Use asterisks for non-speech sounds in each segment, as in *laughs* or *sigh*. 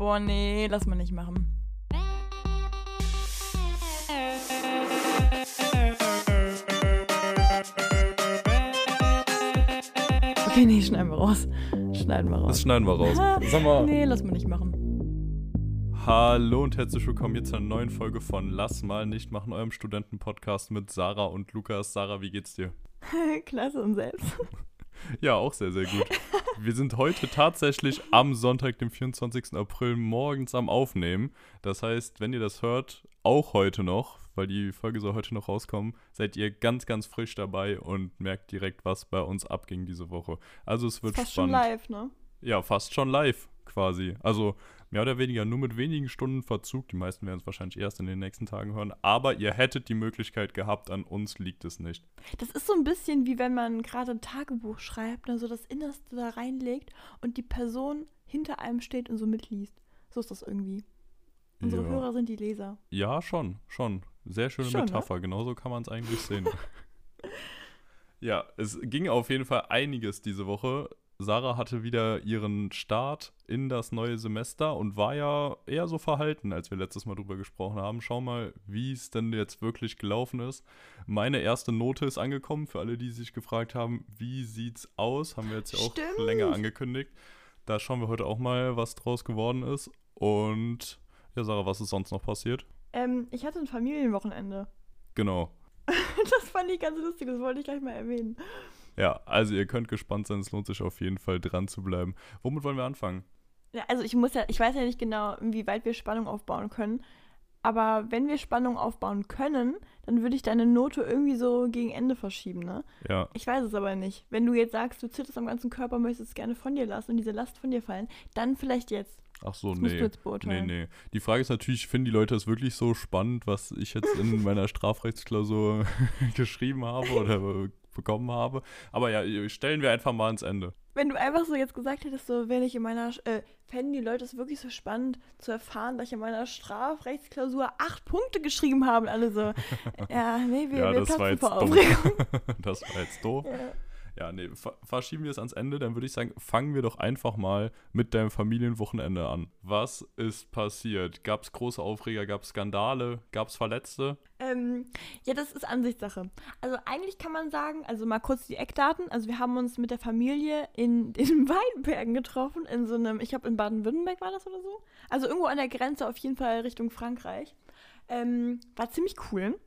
Boah, nee, lass mal nicht machen. Okay, nee, schneiden wir raus. Schneiden wir raus. Das schneiden wir raus. Sag mal. Nee, lass mal nicht machen. Hallo und herzlich willkommen hier zu einer neuen Folge von Lass mal nicht machen, eurem Studentenpodcast mit Sarah und Lukas. Sarah, wie geht's dir? *laughs* Klasse und selbst. *laughs* *laughs* Ja, auch sehr, sehr gut. Wir sind heute tatsächlich am Sonntag, dem 24. April, morgens am Aufnehmen. Das heißt, wenn ihr das hört, auch heute noch, weil die Folge soll heute noch rauskommen, seid ihr ganz, ganz frisch dabei und merkt direkt, was bei uns abging diese Woche. Also es wird Fast spannend. schon live, ne? Ja, fast schon live quasi. Also mehr oder weniger nur mit wenigen Stunden Verzug. Die meisten werden es wahrscheinlich erst in den nächsten Tagen hören. Aber ihr hättet die Möglichkeit gehabt, an uns liegt es nicht. Das ist so ein bisschen wie wenn man gerade ein Tagebuch schreibt, ne, so das Innerste da reinlegt und die Person hinter einem steht und so mitliest. So ist das irgendwie. Unsere ja. Hörer sind die Leser. Ja, schon, schon. Sehr schöne Schon, ne? Metapher, genauso kann man es eigentlich sehen. *laughs* ja, es ging auf jeden Fall einiges diese Woche. Sarah hatte wieder ihren Start in das neue Semester und war ja eher so verhalten, als wir letztes Mal drüber gesprochen haben. Schau mal, wie es denn jetzt wirklich gelaufen ist. Meine erste Note ist angekommen, für alle, die sich gefragt haben, wie sieht's aus? Haben wir jetzt ja auch Stimmt. länger angekündigt. Da schauen wir heute auch mal, was draus geworden ist. Und ja, Sarah, was ist sonst noch passiert? Ähm, ich hatte ein Familienwochenende. Genau. *laughs* Das fand ich ganz lustig, das wollte ich gleich mal erwähnen. Ja, also ihr könnt gespannt sein, es lohnt sich auf jeden Fall dran zu bleiben. Womit wollen wir anfangen? Ja, also ich muss ja, ich weiß ja nicht genau, wie weit wir Spannung aufbauen können. Aber wenn wir Spannung aufbauen können, dann würde ich deine Note irgendwie so gegen Ende verschieben, ne? Ja, Ich weiß es aber nicht. Wenn du jetzt sagst, du zitterst am ganzen Körper, möchtest es gerne von dir lassen und diese Last von dir fallen, dann vielleicht jetzt. ach so, Das nee. Nee, nee. Die Frage ist natürlich, finden die Leute es wirklich so spannend, was ich jetzt in *laughs* meiner Strafrechtsklausur *laughs* geschrieben habe oder bekommen habe? Aber ja, stellen wir einfach mal ans Ende. Wenn du einfach so jetzt gesagt hättest, so, wenn ich in meiner, äh, fänden die Leute es wirklich so spannend zu erfahren, dass ich in meiner Strafrechtsklausur acht Punkte geschrieben habe und alle so, *laughs* ja, nee, wir, ja, wir das war jetzt vor. Aufregung. *laughs* das war jetzt doof. Ja. Ja, nee, ver verschieben wir es ans Ende, dann würde ich sagen, fangen wir doch einfach mal mit deinem Familienwochenende an. Was ist passiert? Gab es große Aufreger, gab es Skandale, gab es Verletzte? Ähm, ja, das ist Ansichtssache. Also eigentlich kann man sagen, also mal kurz die Eckdaten. Also wir haben uns mit der Familie in *laughs* den Weinbergen getroffen, in so einem, ich glaube in Baden-Württemberg war das oder so. Also irgendwo an der Grenze, auf jeden Fall Richtung Frankreich. Ähm, war ziemlich cool.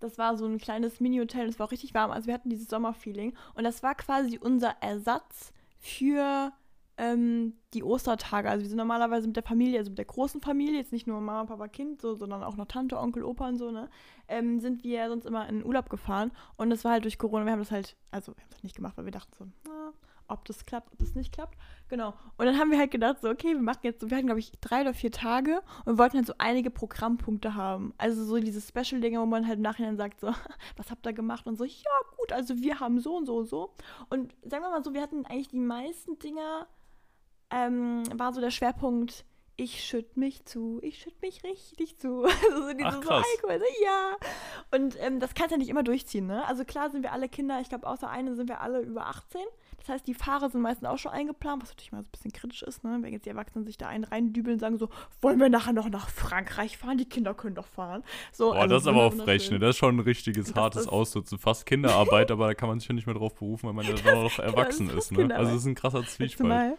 Das war so ein kleines Mini-Hotel es war auch richtig warm. Also wir hatten dieses Sommerfeeling. Und das war quasi unser Ersatz für ähm, die Ostertage. Also wir sind normalerweise mit der Familie, also mit der großen Familie, jetzt nicht nur Mama, Papa, Kind, so, sondern auch noch Tante, Onkel, Opa und so, ne? Ähm, sind wir sonst immer in den Urlaub gefahren. Und das war halt durch Corona, wir haben das halt, also wir haben das nicht gemacht, weil wir dachten so, na, ob das klappt, ob das nicht klappt. Genau. Und dann haben wir halt gedacht, so, okay, wir machen jetzt so, wir hatten, glaube ich, drei oder vier Tage und wollten halt so einige Programmpunkte haben. Also so diese Special-Dinge, wo man halt im Nachhinein sagt, so, *laughs* was habt ihr gemacht? Und so, ja, gut, also wir haben so und so und so. Und sagen wir mal so, wir hatten eigentlich die meisten Dinger, ähm, war so der Schwerpunkt, ich schütt mich zu, ich schütt mich richtig zu. *laughs* Also so dieses Ach, so krass. Alkohol, so, ja. Und ähm, das kannst du ja nicht immer durchziehen, ne? Also klar sind wir alle Kinder, ich glaube außer eine sind wir alle über 18. Das heißt, die Fahrer sind meistens auch schon eingeplant, was natürlich mal so ein bisschen kritisch ist, ne? Wenn jetzt die Erwachsenen sich da einen reindübeln und sagen so, wollen wir nachher noch nach Frankreich fahren? Die Kinder können doch fahren. So, Boah, also das ist aber auch frech, ne? Das ist schon ein richtiges, Das hartes Ausnutzen. Fast Kinderarbeit, aber da kann man sich ja nicht mehr drauf berufen, weil man *laughs* ja dann noch erwachsen ist ne? Also es ist ein krasser Zwiespalt.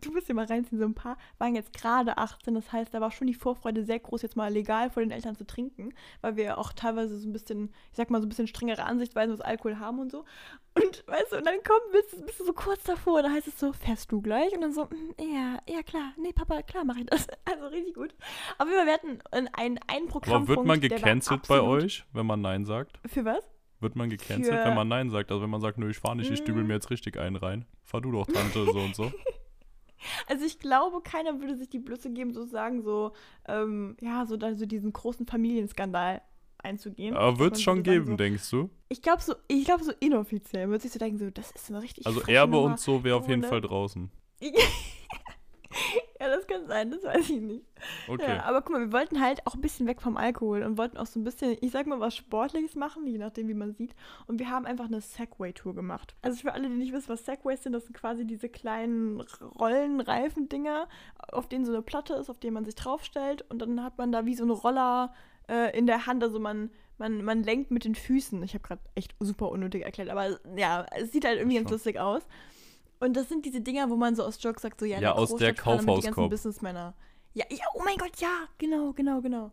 Du musst dir mal reinziehen, so ein paar waren jetzt gerade 18, das heißt, da war schon die Vorfreude sehr groß, jetzt mal legal vor den Eltern zu trinken, weil wir auch teilweise so ein bisschen, ich sag mal, so ein bisschen strengere Ansichtweisen, was Alkohol haben und so. Und weißt du, und dann komm, bist, du- bist du so kurz davor, da heißt es so, fährst du gleich? Und dann so, "Mm, ja, ja klar, nee, Papa, klar mache ich das. *laughs* Also richtig gut. Aber wir hatten ein, ein, ein Programm. Aber wird man gecancelt bei euch, wenn man Nein sagt? Für was? Wird man gecancelt, Für- wenn man Nein sagt? Also wenn man sagt, nö, ich fahr nicht, ich dübel Mm. mir jetzt richtig einen rein. Fahr du doch, Tante, so und so. *laughs* Also ich glaube, keiner würde sich die Blöße geben, sozusagen so, ähm, ja, so, dann so diesen großen Familienskandal einzugehen. Aber wird es schon geben, So, denkst du? ich glaube so, ich glaube so inoffiziell würde sich so denken, so, das ist eine richtig Also Erbe Nummer. und so wäre auf jeden ohne- Fall draußen. *laughs* *laughs* ja, das kann sein, das weiß ich nicht. Okay. Ja, aber guck mal, wir wollten halt auch ein bisschen weg vom Alkohol und wollten auch so ein bisschen, ich sag mal, was Sportliches machen, je nachdem, wie man sieht. Und wir haben einfach eine Segway-Tour gemacht. Also für alle, die nicht wissen, was Segways sind, das sind quasi diese kleinen Rollenreifen-Dinger, auf denen so eine Platte ist, auf der man sich draufstellt und dann hat man da wie so einen Roller äh, in der Hand. Also man, man, man lenkt mit den Füßen. Ich habe gerade echt super unnötig erklärt, aber ja, es sieht halt irgendwie ganz lustig aus. Und das sind diese Dinger, wo man so aus Jokes sagt, so ja, Ja, aus der Großstadt ganzen Kaufhauskorb. Businessmänner. Ja, ja, oh mein Gott, ja, genau, genau, genau.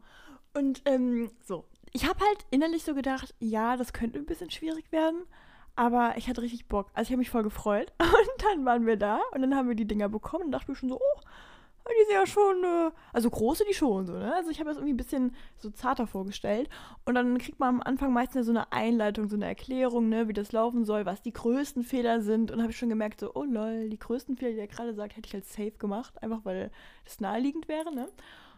Und ähm, so, ich habe halt innerlich so gedacht, ja, das könnte ein bisschen schwierig werden, aber ich hatte richtig Bock. Also ich habe mich voll gefreut. *laughs* Und dann waren wir da und dann haben wir die Dinger bekommen und dachte mir schon so, oh, die sind ja schon, äh, also große die schon so, ne? Also ich habe das irgendwie ein bisschen so zarter vorgestellt. Und dann kriegt man am Anfang meistens so eine Einleitung, so eine Erklärung, ne, wie das laufen soll, was die größten Fehler sind. Und habe ich schon gemerkt, so, oh lol, die größten Fehler, die er gerade sagt, hätte ich als safe gemacht, einfach weil das naheliegend wäre, ne?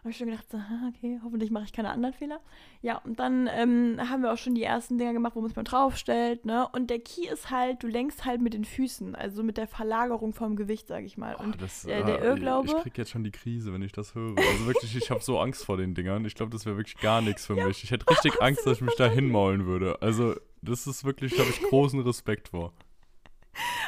Habe ich schon gedacht, so, ah, okay, hoffentlich mache ich keine anderen Fehler. Ja, und dann ähm, haben wir auch schon die ersten Dinger gemacht, wo man es mal draufstellt, ne? Und der Key ist halt, du lenkst halt mit den Füßen, also mit der Verlagerung vom Gewicht, sag ich mal. Oh, und das, der- der äh, Irrglaube- Ich krieg jetzt schon die Krise, wenn ich das höre. Also wirklich, ich habe so Angst vor den Dingern. Ich glaube, das wäre wirklich gar nichts für mich. Ich hätte richtig Angst, dass ich mich da hinmaulen würde. Also, das ist wirklich, habe ich großen Respekt vor.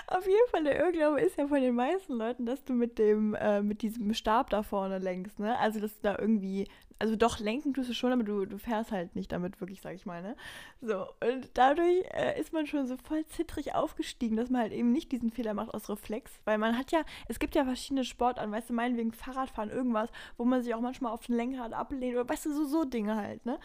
Auf jeden Fall, der Irrglaube ist ja von den meisten Leuten, dass du mit dem, äh, mit diesem Stab da vorne lenkst, ne? Also, dass du da irgendwie, also doch lenken tust du schon, aber du, du fährst halt nicht damit wirklich, sag ich mal, ne? So, und dadurch äh, ist man schon so voll zittrig aufgestiegen, dass man halt eben nicht diesen Fehler macht aus Reflex, weil man hat ja, es gibt ja verschiedene Sportarten, weißt du, meinetwegen Fahrradfahren, irgendwas, wo man sich auch manchmal auf den Lenkrad ablehnt oder weißt du, so, so Dinge halt, ne?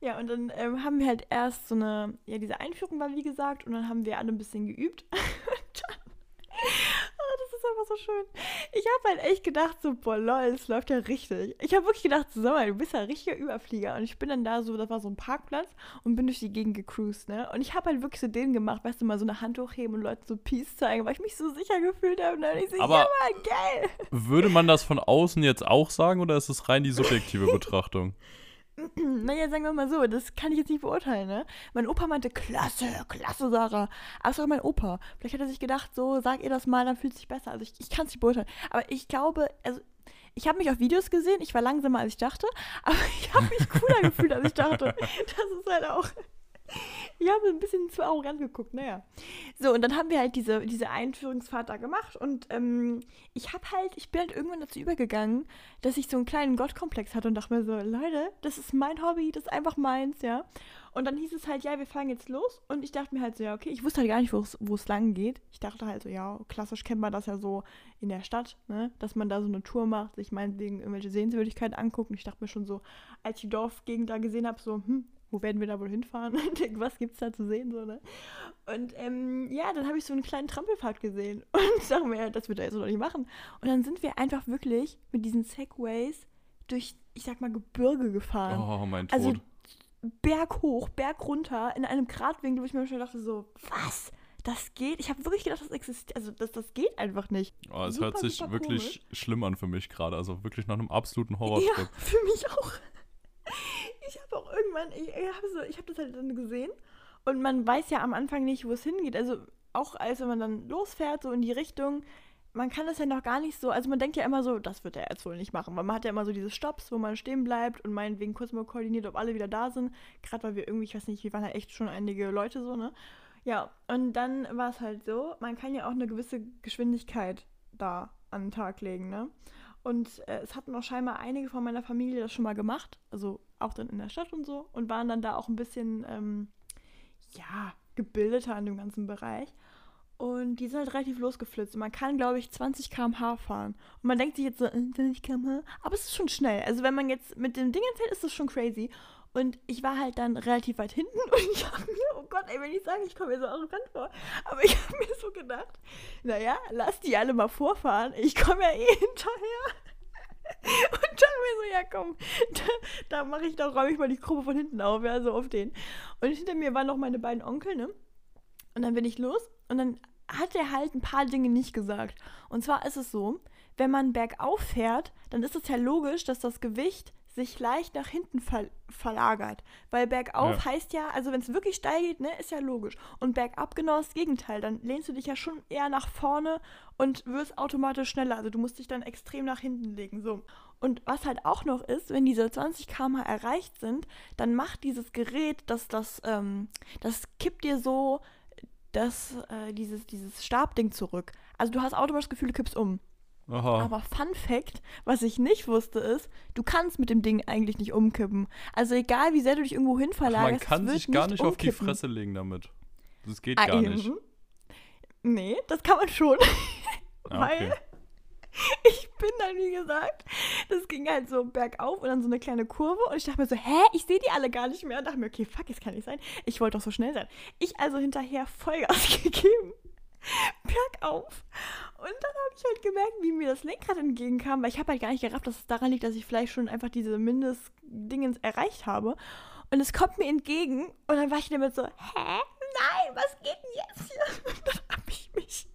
Ja, und dann ähm, haben wir halt erst so eine, ja, diese Einführung war wie gesagt, und dann haben wir alle ein bisschen geübt. *laughs* und oh, das ist einfach so schön. Ich habe halt echt gedacht, so, boah, lol, es läuft ja richtig. Ich habe wirklich gedacht, so, sag mal, du bist ja ein richtiger Überflieger. Und ich bin dann da so, das war so ein Parkplatz und bin durch die Gegend gecruised, ne? Und ich habe halt wirklich so den gemacht, weißt du, mal so eine Hand hochheben und Leuten so Peace zeigen, weil ich mich so sicher gefühlt habe. Und dann ich so, Aber- ja, Mann, geil. Würde man das von außen jetzt auch sagen oder ist es rein die subjektive *laughs* Betrachtung? *clears throat* Naja, sagen wir mal so, das kann ich jetzt nicht beurteilen, ne? Mein Opa meinte, klasse, klasse, Sarah. Aber es war mein Opa. Vielleicht hat er sich gedacht, so, sag ihr das mal, dann fühlt es sich besser. Also ich, ich kann es nicht beurteilen. Aber ich glaube, also ich habe mich auf Videos gesehen, ich war langsamer, als ich dachte, aber *laughs* ich habe mich cooler gefühlt, als ich dachte. Das ist halt auch. Ich habe ein bisschen zu arrogant geguckt, naja. So, und dann haben wir halt diese, diese Einführungsfahrt da gemacht und ähm, ich habe halt, ich bin halt irgendwann dazu übergegangen, dass ich so einen kleinen Gottkomplex hatte und dachte mir so, Leute, das ist mein Hobby, das ist einfach meins, ja. Und dann hieß es halt, ja, wir fahren jetzt los. Und ich dachte mir halt so, ja, okay, ich wusste halt gar nicht, wo es- wo es lang geht. Ich dachte halt so, ja, klassisch kennt man das ja so in der Stadt, ne? Dass man da so eine Tour macht, sich meinetwegen irgendwelche Sehenswürdigkeiten anguckt. Und ich dachte mir schon so, als ich die Dorfgegend da gesehen habe, so, hm, wo werden wir da wohl hinfahren? *laughs* Und denk, Was gibt's da zu sehen, so, ne? Und ähm, ja, dann habe ich so einen kleinen Trampelpfad gesehen *laughs* und dachte mir, das wird er jetzt noch nicht machen. Und dann sind wir einfach wirklich mit diesen Segways durch, ich sag mal, Gebirge gefahren. Oh, mein Tod. Also Berg hoch, Berg runter, in einem Gradwinkel, wo ich mir schon dachte, so, was? Das geht? Ich habe wirklich gedacht, das existiert. Also, das, das geht einfach nicht. oh, es super, hört sich wirklich schlimm an für mich gerade. Also wirklich nach einem absoluten Ja, Horrortrip. für mich auch. *laughs* Ich habe auch irgendwann, ich, ich habe so, hab das halt dann gesehen und man weiß ja am Anfang nicht, wo es hingeht. Also auch als wenn man dann losfährt, so in die Richtung, man kann das ja noch gar nicht so, also man denkt ja immer so, das wird er jetzt wohl nicht machen, weil man hat ja immer so diese Stops, wo man stehen bleibt und meinetwegen kurz mal koordiniert, ob alle wieder da sind. Gerade weil wir irgendwie, ich weiß nicht, wir waren ja echt schon einige Leute so, ne? Ja, und dann war es halt so, man kann ja auch eine gewisse Geschwindigkeit da an den Tag legen, ne? Und äh, es hatten auch scheinbar einige von meiner Familie das schon mal gemacht, also auch dann in der Stadt und so, und waren dann da auch ein bisschen, ähm, ja, gebildeter an dem ganzen Bereich. Und die sind halt relativ losgeflitzt. Und man kann, glaube ich, 20 km/h fahren. Und man denkt sich jetzt so, äh, 20 km/h. Aber es ist schon schnell. Also, wenn man jetzt mit den Dingen fährt, ist das schon crazy. Und ich war halt dann relativ weit hinten *laughs* und ich habe mir, oh Gott, ey, wenn ich sage, ich komme mir so arrogant vor, aber ich habe mir so gedacht, naja, lass die alle mal vorfahren, ich komme ja eh *laughs* hinterher. Und dachte mir so, ja komm, da, da mache ich, da räume ich mal die Gruppe von hinten auf, ja, so auf den. Und hinter mir waren noch meine beiden Onkel, ne? Und dann bin ich los und dann hat er halt ein paar Dinge nicht gesagt. Und zwar ist es so, wenn man bergauf fährt, dann ist es ja logisch, dass das Gewicht sich leicht nach hinten ver verlagert. Weil bergauf Ja. heißt ja, also wenn es wirklich steil geht, ne, ist ja logisch. Und bergab genau das Gegenteil. Dann lehnst du dich ja schon eher nach vorne und wirst automatisch schneller. Also du musst dich dann extrem nach hinten legen. So. Und was halt auch noch ist, wenn diese 20 km erreicht sind, dann macht dieses Gerät, dass das, ähm, das kippt dir so das, äh, dieses, dieses Stabding zurück. Also du hast automatisch das Gefühl, du kippst um. Aha. Aber Fun Fact, was ich nicht wusste, ist, du kannst mit dem Ding eigentlich nicht umkippen. Also egal, wie sehr du dich irgendwo hin Ach, verlagerst, man kann sich gar nicht auf die. Fresse legen damit. Das geht Ah, gar nicht. mhm. Nee, das kann man schon. Ah, weil okay. *laughs* ich bin dann, wie gesagt, das ging halt so bergauf und dann so eine kleine Kurve und ich dachte mir so, hä, ich sehe die alle gar nicht mehr. Und dachte mir, okay, fuck, das kann nicht sein. Ich wollte doch so schnell sein. Ich also hinterher Vollgas *laughs* gegeben. *laughs* Bergauf. Und dann habe ich halt gemerkt, wie mir das Lenkrad entgegenkam, weil ich habe halt gar nicht gerafft, dass es daran liegt, dass ich vielleicht schon einfach diese Mindestdingens erreicht habe. Und es kommt mir entgegen und dann war ich damit so, hä? Nein, was geht denn jetzt hier? *laughs* Und dann habe ich mich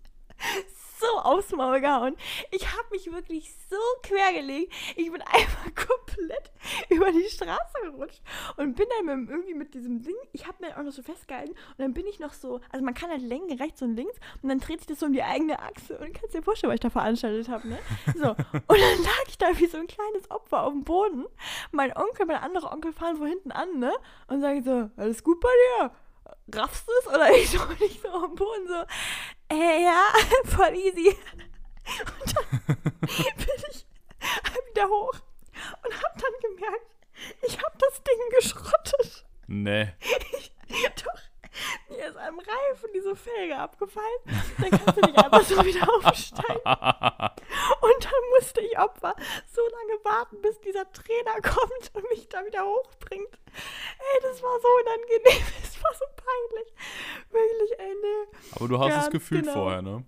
so aufs Maul gehauen. Ich habe mich wirklich so quergelegt. Ich bin *laughs* einfach komplett über die Straße gerutscht und bin dann mit, irgendwie mit diesem Ding, ich habe mir auch noch so festgehalten und dann bin ich noch so, also man kann halt lenken rechts und links und dann dreht sich das so um die eigene Achse und kannst dir vorstellen, was ich da veranstaltet habe, ne? So, *laughs* und dann lag ich da wie so ein kleines Opfer auf dem Boden. Mein Onkel, mein anderer Onkel fahren von hinten an, ne? Und sagen so, alles gut bei dir? Raffst du es? Oder *laughs* ich und ich so auf dem Boden so, äh, ja, *laughs* voll easy. Und dann *laughs* bin ich wieder hoch und hab dann gemerkt, ich hab das Ding geschrottet. Nee. Doch, mir ist am Reifen diese Felge abgefallen. Dann kannst du nicht einfach so wieder aufsteigen. Und dann musste ich Opfer so lange warten, bis dieser Trainer kommt und mich da wieder hochbringt. Ey, das war so unangenehm. Es war so peinlich. Wirklich, ey, nee. Aber du hast es Ganz gefühlt genau. vorher, ne?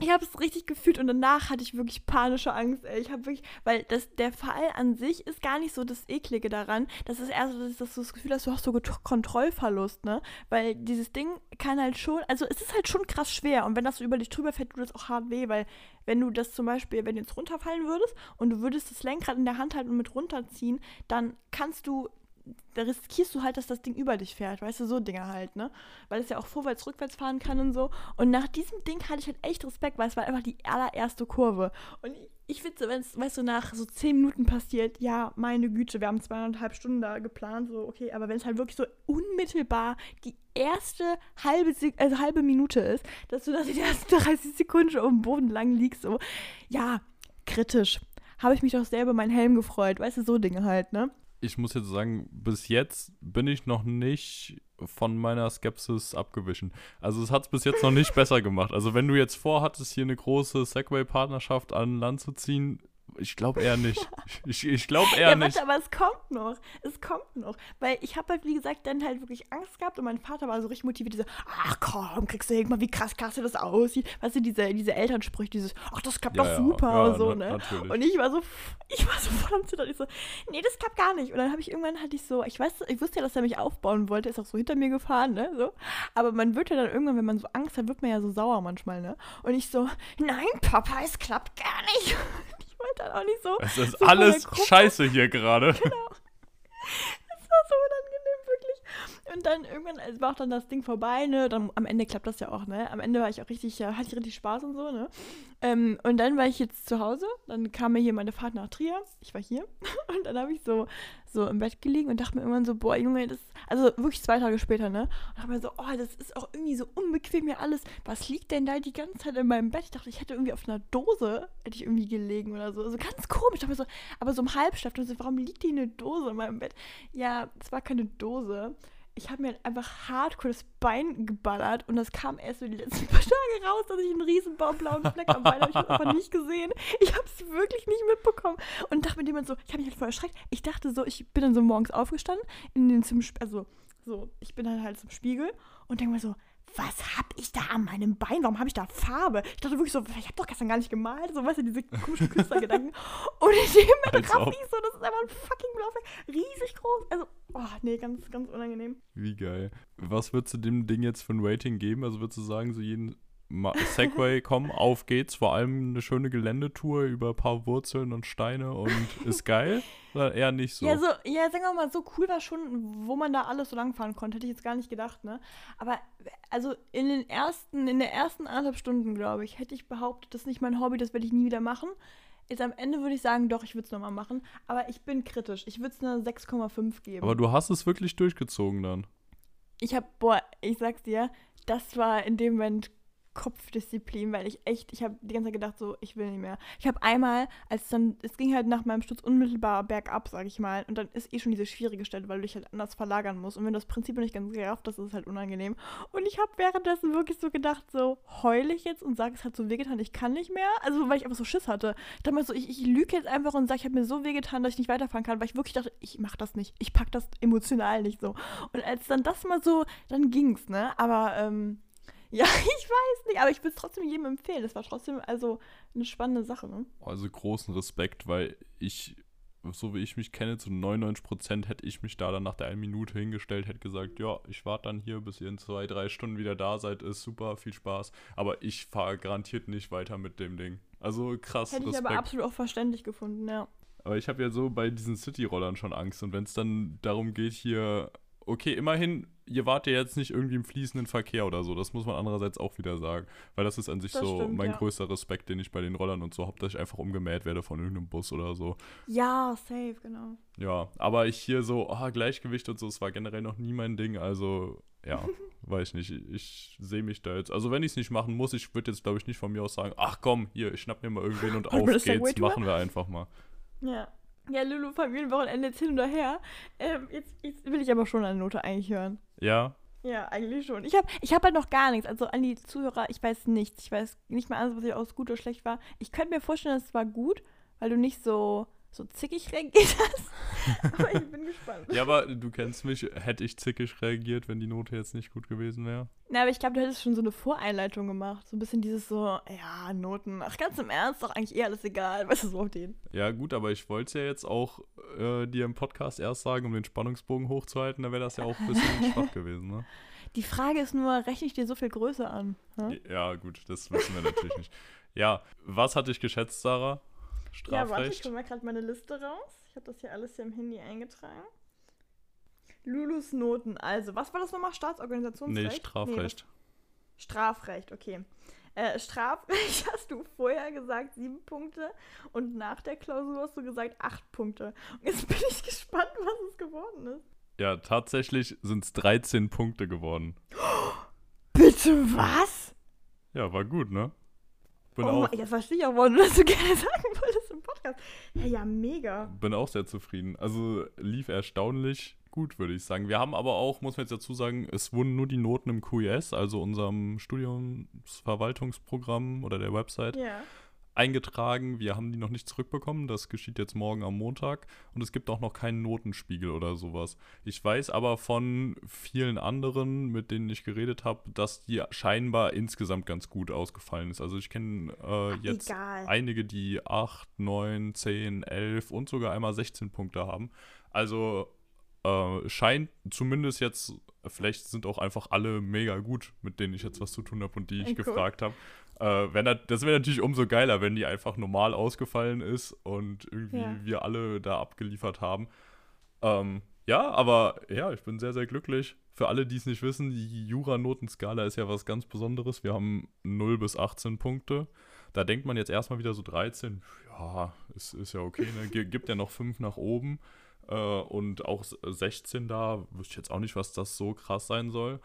Ich habe es richtig gefühlt und danach hatte ich wirklich panische Angst. Ey. Ich habe wirklich, weil das, der Fall an sich ist gar nicht so das Eklige daran. Das ist eher so, dass, dass du das Gefühl hast, du hast so Kontrollverlust, ne? Weil dieses Ding kann halt schon, also es ist halt schon krass schwer und wenn das so über dich drüber fährt, tut das auch hart weh, weil wenn du das zum Beispiel, wenn du jetzt runterfallen würdest und du würdest das Lenkrad in der Hand halten und mit runterziehen, dann kannst du da riskierst du halt, dass das Ding über dich fährt, weißt du, so Dinge halt, ne? Weil es ja auch vorwärts, rückwärts fahren kann und so. Und nach diesem Ding hatte ich halt echt Respekt, weil es war einfach die allererste Kurve. Und ich, finde, wenn es, weißt du, nach so zehn Minuten passiert, ja, meine Güte, wir haben zweieinhalb Stunden da geplant, so, okay, aber wenn es halt wirklich so unmittelbar die erste halbe, also halbe Minute ist, dass du da die ersten 30 Sekunden schon auf dem Boden lang liegst, so, ja, kritisch. Habe ich mich doch selber meinen Helm gefreut, weißt du, so Dinge halt, ne? Ich muss jetzt sagen, bis jetzt bin ich noch nicht von meiner Skepsis abgewichen. Also es hat es bis jetzt noch nicht *laughs* besser gemacht. Also wenn du jetzt vorhattest, hier eine große Segway-Partnerschaft an Land zu ziehen, ich glaube eher nicht. *laughs* Ich, ich glaube eher ja, nicht. warte, aber es kommt noch. Es kommt noch. Weil ich habe halt, wie gesagt, dann halt wirklich Angst gehabt und mein Vater war so richtig motiviert, diese, ach komm, kriegst du irgendwann, wie krass klasse das aussieht. Weißt du, diese, diese Elternsprüche, dieses, ach, das klappt Ja, doch ja, super ja, und so, ne? natürlich. Und ich war so, ich war so voll am Zittern. Ich so, nee, das klappt gar nicht. Und dann habe ich irgendwann hatte ich so, ich weiß, ich wusste ja, dass er mich aufbauen wollte, ist auch so hinter mir gefahren, ne? So. Aber man wird ja dann irgendwann, wenn man so Angst hat, wird man ja so sauer manchmal, ne? Und ich so, nein, Papa, es klappt gar nicht. *laughs* Dann auch nicht so. Es ist so alles scheiße hier gerade. *laughs* Das war so. Und dann irgendwann also war auch dann das Ding vorbei, ne? Dann am Ende klappt das ja auch, ne? Am Ende war ich auch richtig, äh, hatte ich richtig Spaß und so, ne? Ähm, und dann war ich jetzt zu Hause, dann kam mir hier meine Fahrt nach Trier, ich war hier *laughs* und dann habe ich so, so im Bett gelegen und dachte mir irgendwann so, boah, Junge, das, also wirklich zwei Tage später, ne? Und dachte mir so, oh, das ist auch irgendwie so unbequem hier alles. Was liegt denn da die ganze Zeit in meinem Bett? Ich dachte, ich hätte irgendwie auf einer Dose, hätte ich irgendwie gelegen oder so. Also ganz komisch. Dachte mir so, aber so im Halbschlaf, und so, warum liegt hier eine Dose in meinem Bett? Ja, es war keine Dose. Ich habe mir einfach hardcore das Bein geballert und das kam erst so die letzten *laughs* paar Tage raus, dass ich einen riesen blauen Fleck am Bein habe. Ich habe einfach nicht gesehen. Ich habe es wirklich nicht mitbekommen. Und dachte mir jemand so, ich habe mich halt voll erschreckt. Ich dachte so, ich bin dann so morgens aufgestanden, in den zum, also so, ich bin dann halt zum Spiegel und denke mir so, was hab ich da an meinem Bein? Warum habe ich da Farbe? Ich dachte wirklich so, ich habe doch gestern gar nicht gemalt. So, weißt du, diese komischen Künstlergedanken. *laughs* Und in dem Moment Als ich so, das ist einfach ein fucking blauer Fleck. Riesig groß. Also, oh, nee, ganz, ganz unangenehm. Wie geil. Was würdest du dem Ding jetzt für ein Rating geben? Also würdest du sagen, so jeden Segway, komm, auf geht's. Vor allem eine schöne Geländetour über ein paar Wurzeln und Steine und *laughs* ist geil? Oder eher nicht so? Ja, so, ja, sagen wir mal, so cool war schon, wo man da alles so langfahren konnte. Hätte ich jetzt gar nicht gedacht, ne? Aber also in den ersten, in der ersten anderthalb Stunden, glaube ich, hätte ich behauptet, das ist nicht mein Hobby, das werde ich nie wieder machen. Jetzt am Ende würde ich sagen, doch, ich würde es nochmal machen. Aber ich bin kritisch. Ich würde es eine 6,5 geben. Aber du hast es wirklich durchgezogen dann. ich habe, boah, ich sag's dir, das war in dem Moment Kopfdisziplin, weil ich echt, ich habe die ganze Zeit gedacht, so, ich will nicht mehr. Ich habe einmal, als dann, es ging halt nach meinem Sturz unmittelbar bergab, sag ich mal, und dann ist eh schon diese schwierige Stelle, weil du dich halt anders verlagern musst. Und wenn du das Prinzip nicht ganz gerafft hast, ist es halt unangenehm. Und ich habe währenddessen wirklich so gedacht, so, heule ich jetzt und sage, es hat so wehgetan, ich kann nicht mehr. Also, weil ich einfach so Schiss hatte. Ich dachte mir so, ich, ich lüge jetzt einfach und sage, ich habe mir so wehgetan, dass ich nicht weiterfahren kann, weil ich wirklich dachte, ich mach das nicht. Ich pack das emotional nicht so. Und als dann das mal so, dann ging's, ne? Aber, ähm, ja, *laughs* ich weiß nicht, aber ich will es trotzdem jedem empfehlen. Das war trotzdem also eine spannende Sache, ne? Also großen Respekt, weil ich, so wie ich mich kenne, zu 99% hätte ich mich da dann nach der einen Minute hingestellt, hätte gesagt, ja, ich warte dann hier, bis ihr in zwei, drei Stunden wieder da seid, ist super, viel Spaß. Aber ich fahre garantiert nicht weiter mit dem Ding. Also krass, Hätte ich Respekt. aber absolut auch verständlich gefunden, ja. Aber ich habe ja so bei diesen City-Rollern schon Angst. Und wenn es dann darum geht, hier, okay, immerhin, ihr wart ja jetzt nicht irgendwie im fließenden Verkehr oder so. Das muss man andererseits auch wieder sagen. Weil das ist an sich Das so stimmt, mein ja. größter Respekt, den ich bei den Rollern und so habe, dass ich einfach umgemäht werde von irgendeinem Bus oder so. Ja, safe, genau. Ja, aber ich hier so, ah, Gleichgewicht und so, es war generell noch nie mein Ding. Also, ja, *laughs* weiß ich nicht. Ich sehe mich da jetzt. Also, wenn ich es nicht machen muss, ich würde jetzt, glaube ich, nicht von mir aus sagen, ach komm, hier, ich schnapp mir mal irgendwen und *laughs* auf geht's, machen wir einfach mal. Ja. Ja, Lulu, Familienwochenende jetzt hin oder her. Ähm, jetzt, jetzt will ich aber schon eine Note eigentlich hören. Ja, Ja, eigentlich schon. Ich habe ich hab halt noch gar nichts. Also an die Zuhörer, ich weiß nichts. Ich weiß nicht mal alles, was hier aus gut oder schlecht war. Ich könnte mir vorstellen, es war gut, weil du nicht so, so zickig reagiert hast. *laughs* Aber ich bin gespannt. Ja, aber du kennst mich, hätte ich zickig reagiert, wenn die Note jetzt nicht gut gewesen wäre? Na, aber ich glaube, du hättest schon so eine Voreinleitung gemacht. So ein bisschen dieses so, ja, Noten. Ach, ganz im Ernst, doch eigentlich eh alles egal. Weißt du, so auf den. Ja, gut, aber ich wollte es ja jetzt auch äh, dir im Podcast erst sagen, um den Spannungsbogen hochzuhalten, da wäre das ja auch ein bisschen *laughs* schwach gewesen, ne? Die Frage ist nur, rechne ich dir so viel Größe an? Hm? Ja, gut, das wissen wir natürlich nicht. Ja, was hatte ich geschätzt, Sarah? Ja, warte, ich Strafrecht? mal gerade meine Liste raus. Ich habe das hier alles hier im Handy eingetragen. Lulus Noten. Also, was war das nochmal? Staatsorganisationsrecht? nee, Strafrecht. was- Strafrecht, okay. Äh, Strafrecht *laughs* hast du vorher gesagt sieben Punkte und nach der Klausur hast du gesagt acht Punkte. Und jetzt bin ich *laughs* gespannt, was es geworden ist. ja, tatsächlich sind es 13 Punkte geworden. *gasps* Bitte was? Ja, war gut, ne? Bin, oh auch, jetzt verstehe ich auch, warum du das so gerne *laughs* sagen wolltest Podcast. Hey, ja, mega. bin auch sehr zufrieden. Also lief erstaunlich gut, würde ich sagen. Wir haben aber auch, muss man jetzt dazu sagen, es wurden nur die Noten im QES, also unserem Studiumsverwaltungsprogramm oder der Website, Ja. Eingetragen. Wir haben die noch nicht zurückbekommen. Das geschieht jetzt morgen am Montag. Und es gibt auch noch keinen Notenspiegel oder sowas. Ich weiß aber von vielen anderen, mit denen ich geredet habe, dass die scheinbar insgesamt ganz gut ausgefallen ist. Also ich kenne äh, jetzt Egal. einige, die 8, 9, 10, 11 und sogar einmal 16 Punkte haben. Also äh, scheint zumindest jetzt, vielleicht sind auch einfach alle mega gut, mit denen ich jetzt was zu tun habe und die ich Ey, cool. gefragt habe. Äh, wenn das wäre natürlich umso geiler, wenn die einfach normal ausgefallen ist und irgendwie Ja. wir alle da abgeliefert haben. Ähm, ja, aber ja, ich bin sehr, sehr glücklich. Für alle, die es nicht wissen, die Jura-Notenskala ist ja was ganz Besonderes. Wir haben 0 bis 18 Punkte. Da denkt man jetzt erstmal wieder so 13, ja, ist, ist ja okay, ne? Gi- gibt ja noch 5 nach oben. Äh, und auch s- 16 da, wüsste ich jetzt auch nicht, was das so krass sein soll.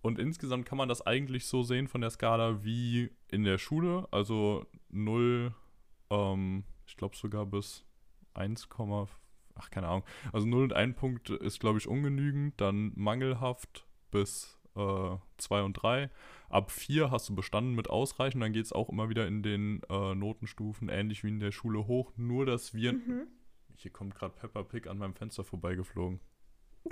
Und insgesamt kann man das eigentlich so sehen von der Skala wie in der Schule. Also 0, ähm, ich glaube sogar bis 1, ach keine Ahnung. Also 0 und 1 Punkt ist, glaube ich, ungenügend. Dann mangelhaft bis 2 und 3. Ab 4 hast du bestanden mit ausreichend. Dann geht es auch immer wieder in den äh, Notenstufen, ähnlich wie in der Schule hoch. Nur, dass wir. Mhm. Hier kommt gerade Peppa Pig an meinem Fenster vorbeigeflogen. *laughs*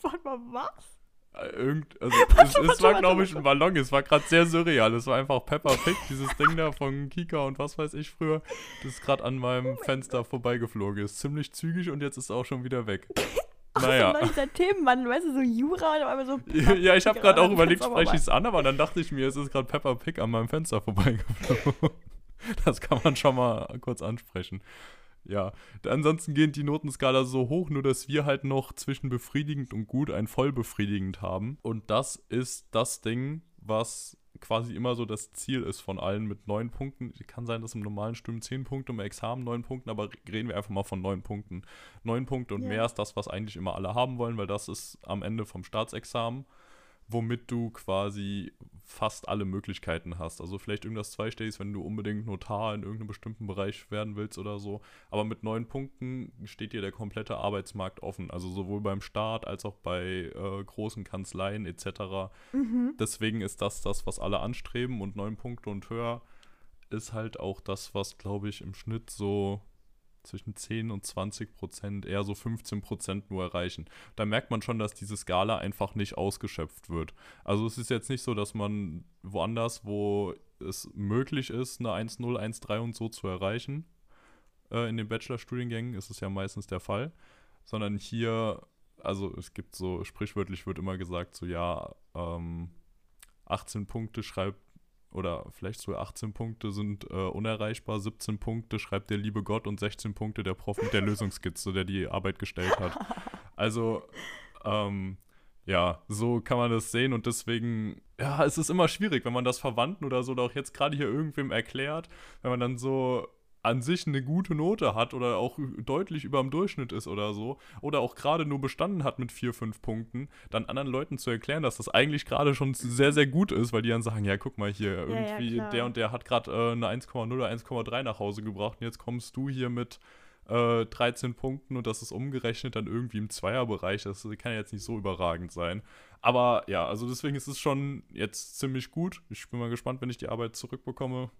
Warte mal, was? Äh, Irgend, also *laughs* Warte, es, es warte, war, glaube ich, ein Ballon. Es war gerade sehr surreal. Es war einfach Peppa Pig, dieses Ding da von Kika und was weiß ich früher, das gerade an Oh meinem Fenster vorbeigeflogen ist. Ziemlich zügig und jetzt ist es auch schon wieder weg. *laughs* naja. So dieser Themenwandel, weißt du, so Jura und einmal so. ja, ich habe gerade auch überlegt, spreche ich es an, aber dann dachte ich mir, es ist gerade Peppa Pig an meinem Fenster vorbeigeflogen. das kann man schon mal kurz ansprechen. Ja, ansonsten geht die Notenskala so hoch, nur dass wir halt noch zwischen befriedigend und gut ein voll befriedigend haben. Und das ist das Ding, was quasi immer so das Ziel ist von allen mit neun Punkten. Kann sein, dass im normalen Studium zehn Punkte, im Examen neun Punkten, aber reden wir einfach mal von neun Punkten. Neun Punkte und Ja. mehr ist das, was eigentlich immer alle haben wollen, weil das ist am Ende vom Staatsexamen, womit du quasi fast alle Möglichkeiten hast. Also vielleicht irgendwas zweistelliges, wenn du unbedingt Notar in irgendeinem bestimmten Bereich werden willst oder so. Aber mit neun Punkten steht dir der komplette Arbeitsmarkt offen. Also sowohl beim Staat als auch bei äh, großen Kanzleien etc. Mhm. Deswegen ist das das, was alle anstreben und neun Punkte und höher ist halt auch das, was, glaube ich, im Schnitt so zwischen 10 und 20 Prozent, eher so 15 Prozent nur erreichen. Da merkt man schon, dass diese Skala einfach nicht ausgeschöpft wird. Also es ist jetzt nicht so, dass man woanders, wo es möglich ist, eine 1-0, 1-3 und so zu erreichen, äh, in den Bachelorstudiengängen ist es ja meistens der Fall, sondern hier, also es gibt so, sprichwörtlich wird immer gesagt, so ja, ähm, 18 Punkte schreibt, oder vielleicht so 18 Punkte sind äh, unerreichbar, 17 Punkte schreibt der liebe Gott und 16 Punkte der Prof mit der *laughs* Lösungskizze, der die Arbeit gestellt hat. Also, ähm, ja, so kann man das sehen und deswegen, ja, es ist immer schwierig, wenn man das Verwandten oder so oder auch jetzt gerade hier irgendwem erklärt, wenn man dann so an sich eine gute Note hat oder auch deutlich über dem Durchschnitt ist oder so oder auch gerade nur bestanden hat mit vier, fünf Punkten, dann anderen Leuten zu erklären, dass das eigentlich gerade schon sehr, sehr gut ist, weil die dann sagen, ja, guck mal hier, ja, irgendwie klar. der und der hat gerade äh, eine 1,0 oder 1,3 nach Hause gebracht und jetzt kommst du hier mit äh, 13 Punkten und das ist umgerechnet dann irgendwie im Zweierbereich. Das kann ja jetzt nicht so überragend sein. Aber ja, also deswegen ist es schon jetzt ziemlich gut. Ich bin mal gespannt, wenn ich die Arbeit zurückbekomme.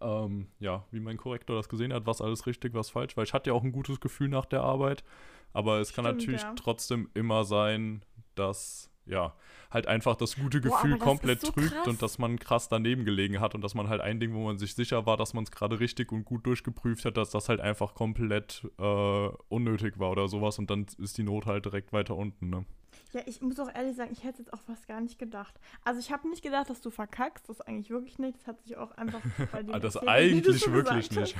Ähm, ja, wie mein Korrektor das gesehen hat, was alles richtig, was falsch, weil ich hatte ja auch ein gutes Gefühl nach der Arbeit. Aber es kann Stimmt, natürlich ja. trotzdem immer sein, dass ja, halt einfach das gute Boah, Gefühl das komplett so trügt krass. und dass man krass daneben gelegen hat und dass man halt ein Ding, wo man sich sicher war, dass man es gerade richtig und gut durchgeprüft hat, dass das halt einfach komplett äh, unnötig war oder sowas und dann ist die Not halt direkt weiter unten, ne? Ja, ich muss auch ehrlich sagen, ich hätte jetzt auch fast gar nicht gedacht. Also ich habe nicht gedacht, dass du verkackst, das eigentlich wirklich nicht. Das hat sich auch einfach *laughs* bei dir Ah, das erzählt, eigentlich wirklich nicht.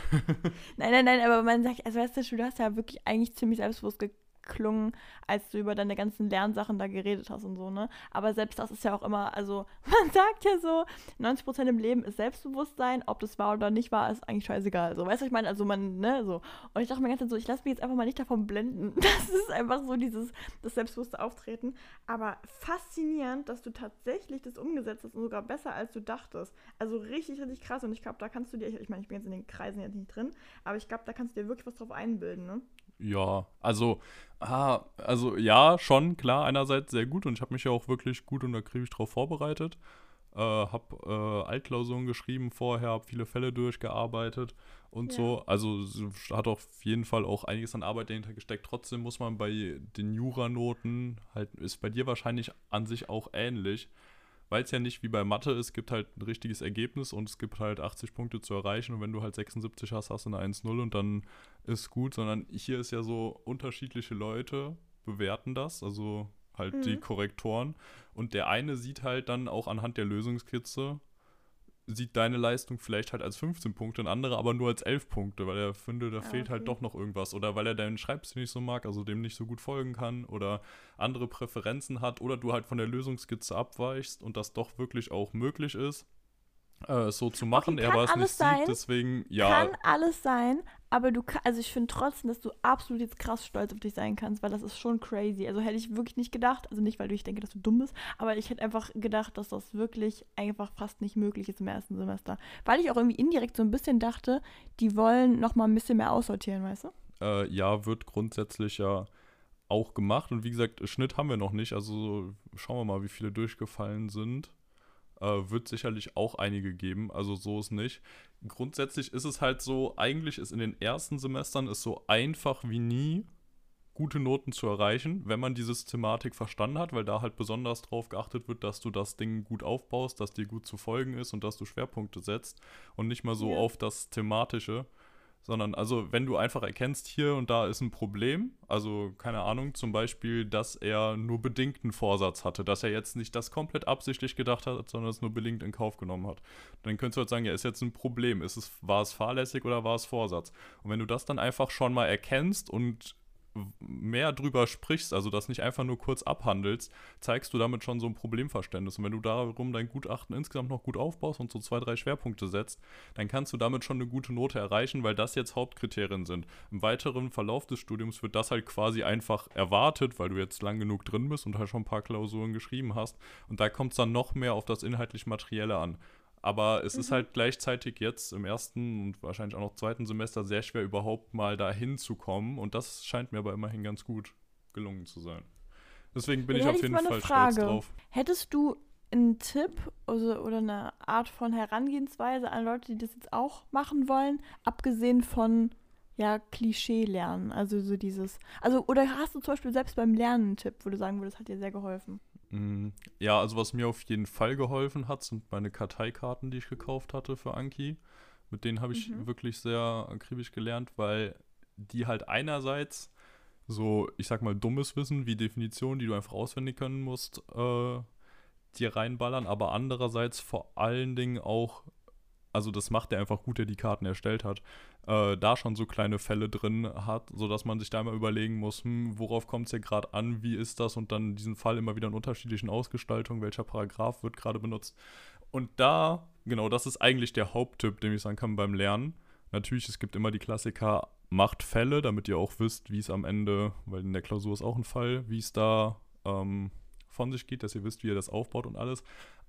Nein, nein, nein, aber man sagt, also weißt du, du hast ja wirklich eigentlich ziemlich selbstbewusst geklungen, als du über deine ganzen Lernsachen da geredet hast und so, ne? Aber selbst das ist ja auch immer, also *laughs* man sagt ja so, 90% im Leben ist Selbstbewusstsein, ob das war oder nicht war, ist eigentlich scheißegal. So, weißt du, ich meine, also man, ne, so. Und ich dachte mir ganz so, ich lasse mich jetzt einfach mal nicht davon blenden. *laughs* Das ist einfach so dieses, das selbstbewusste Auftreten. Aber faszinierend, dass du tatsächlich das umgesetzt hast und sogar besser, als du dachtest. Also richtig, richtig krass. Und ich glaube, da kannst du dir, ich meine, ich bin jetzt in den Kreisen jetzt nicht drin, aber ich glaube, da kannst du dir wirklich was drauf einbilden, ne? Ja, also, ah, also ja, schon, klar, einerseits sehr gut und ich habe mich ja auch wirklich gut und akribisch drauf vorbereitet. Äh, habe äh, Altklausuren geschrieben vorher, habe viele Fälle durchgearbeitet und Ja. so. Also hat auf jeden Fall auch einiges an Arbeit dahinter gesteckt. Trotzdem muss man bei den Juranoten, halt, ist bei dir wahrscheinlich an sich auch ähnlich, weil es ja nicht wie bei Mathe ist, gibt halt ein richtiges Ergebnis und es gibt halt 80 Punkte zu erreichen und wenn du halt 76 hast, hast du eine 1-0 und dann ist gut, sondern hier ist ja so, unterschiedliche Leute bewerten das, also halt die Mhm. Korrektoren und der eine sieht halt dann auch anhand der Lösungskizze, sieht deine Leistung vielleicht halt als 15 Punkte, ein anderer aber nur als 11 Punkte, weil er findet, da Ah, fehlt halt doch noch irgendwas oder weil er deinen Schreibstil nicht so mag, also dem nicht so gut folgen kann oder andere Präferenzen hat oder du halt von der Lösungskizze abweichst und das doch wirklich auch möglich ist, äh, so zu machen, er kann aber es nicht sein. sieht, deswegen, ja, Kann alles sein, aber du kannst, also ich finde trotzdem, dass du absolut jetzt krass stolz auf dich sein kannst, weil das ist schon crazy. Also hätte ich wirklich nicht gedacht, also nicht, weil du ich denke, dass du dumm bist, aber ich hätte einfach gedacht, dass das wirklich einfach fast nicht möglich ist im ersten Semester. Weil ich auch irgendwie indirekt so ein bisschen dachte, die wollen noch mal ein bisschen mehr aussortieren, weißt du? äh, ja, wird grundsätzlich ja auch gemacht. Und wie gesagt, Schnitt haben wir noch nicht. Also schauen wir mal, wie viele durchgefallen sind. Äh, wird sicherlich auch einige geben. Also so ist nicht. Grundsätzlich ist es halt so, eigentlich ist in den ersten Semestern es so einfach wie nie, gute Noten zu erreichen, wenn man die Systematik verstanden hat, weil da halt besonders drauf geachtet wird, dass du das Ding gut aufbaust, dass dir gut zu folgen ist und dass du Schwerpunkte setzt und nicht mal so Ja. auf das Thematische, sondern also wenn du einfach erkennst, hier und da ist ein Problem, also keine Ahnung, zum Beispiel, dass er nur bedingten Vorsatz hatte, dass er jetzt nicht das komplett absichtlich gedacht hat, sondern es nur bedingt in Kauf genommen hat. Dann könntest du halt sagen, ja, ist jetzt ein Problem, ist es, war es fahrlässig oder war es Vorsatz? Und wenn du das dann einfach schon mal erkennst und mehr drüber sprichst, also das nicht einfach nur kurz abhandelst, zeigst du damit schon so ein Problemverständnis. Und wenn du darum dein Gutachten insgesamt noch gut aufbaust und so zwei, drei Schwerpunkte setzt, dann kannst du damit schon eine gute Note erreichen, weil das jetzt Hauptkriterien sind. Im weiteren Verlauf des Studiums wird das halt quasi einfach erwartet, weil du jetzt lang genug drin bist und halt schon ein paar Klausuren geschrieben hast. Und da kommt es dann noch mehr auf das inhaltlich Materielle an. Aber es mhm. ist halt gleichzeitig jetzt im ersten und wahrscheinlich auch noch zweiten Semester sehr schwer, überhaupt mal dahin zu kommen. Und das scheint mir aber immerhin ganz gut gelungen zu sein. Deswegen bin ja, ich auf jeden Fall Frage. stolz drauf. Hättest du einen Tipp also, oder eine Art von Herangehensweise an Leute, die das jetzt auch machen wollen, abgesehen von ja, Klischee lernen? Also so dieses. Also, oder hast du zum Beispiel selbst beim Lernen einen Tipp, wo du sagen würdest, hat dir sehr geholfen? Mm, ja, also was mir auf jeden Fall geholfen hat, sind meine Karteikarten, die ich gekauft hatte für Anki. Mit denen habe ich mhm. wirklich sehr akribisch gelernt, weil die halt einerseits so, ich sag mal, dummes Wissen wie Definitionen, die du einfach auswendig können musst, äh, dir reinballern, aber andererseits vor allen Dingen auch also das macht er einfach gut, der die Karten erstellt hat, äh, da schon so kleine Fälle drin hat, sodass man sich da immer überlegen muss, hm, worauf kommt es hier gerade an, wie ist das und dann diesen Fall immer wieder in unterschiedlichen Ausgestaltungen, welcher Paragraph wird gerade benutzt. Und da, genau, das ist eigentlich der Haupttipp, den ich sagen kann beim Lernen. Natürlich, es gibt immer die Klassiker, macht Fälle, damit ihr auch wisst, wie es am Ende, weil in der Klausur ist auch ein Fall, wie es da ähm, von sich geht, dass ihr wisst, wie ihr das aufbaut und alles.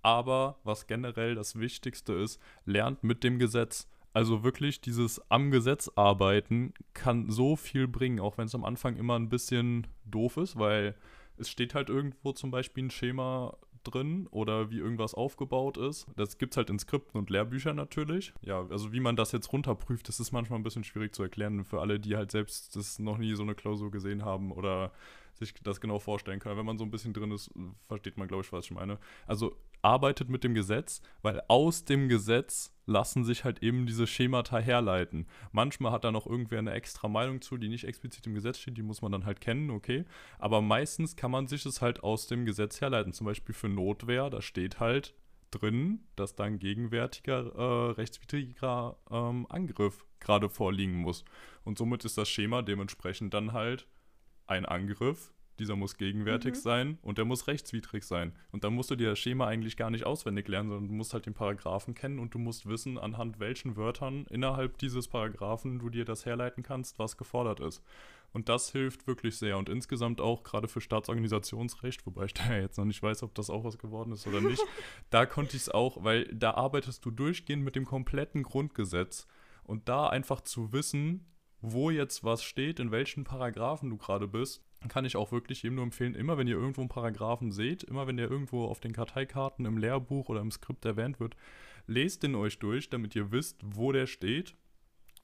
Aber was generell das Wichtigste ist, lernt mit dem Gesetz. Also wirklich dieses am Gesetz arbeiten kann so viel bringen, auch wenn es am Anfang immer ein bisschen doof ist, weil es steht halt irgendwo zum Beispiel ein Schema drin oder wie irgendwas aufgebaut ist. Das gibt es halt in Skripten und Lehrbüchern natürlich. Ja, also wie man das jetzt runterprüft, das ist manchmal ein bisschen schwierig zu erklären für alle, die halt selbst das noch nie so eine Klausur gesehen haben oder sich das genau vorstellen können. Wenn man so ein bisschen drin ist, versteht man, glaube ich, was ich meine. Also arbeitet mit dem Gesetz, weil aus dem Gesetz lassen sich halt eben diese Schemata herleiten. Manchmal hat da noch irgendwer eine extra Meinung zu, die nicht explizit im Gesetz steht, die muss man dann halt kennen, okay. Aber meistens kann man sich es halt aus dem Gesetz herleiten. Zum Beispiel für Notwehr, da steht halt drin, dass da ein gegenwärtiger äh, rechtswidriger ähm, Angriff gerade vorliegen muss. Und somit ist das Schema dementsprechend dann halt ein Angriff, dieser muss gegenwärtig mhm. sein und der muss rechtswidrig sein. Und dann musst du dir das Schema eigentlich gar nicht auswendig lernen, sondern du musst halt den Paragraphen kennen und du musst wissen, anhand welchen Wörtern innerhalb dieses Paragraphen du dir das herleiten kannst, was gefordert ist. Und das hilft wirklich sehr. Und insgesamt auch gerade für Staatsorganisationsrecht, wobei ich *laughs* da jetzt noch nicht weiß, ob das auch was geworden ist oder nicht, *laughs* da konnte ich es auch, weil da arbeitest du durchgehend mit dem kompletten Grundgesetz. Und da einfach zu wissen, wo jetzt was steht, in welchen Paragraphen du gerade bist, kann ich auch wirklich jedem nur empfehlen, immer wenn ihr irgendwo einen Paragraphen seht, immer wenn der irgendwo auf den Karteikarten im Lehrbuch oder im Skript erwähnt wird, lest den euch durch, damit ihr wisst, wo der steht,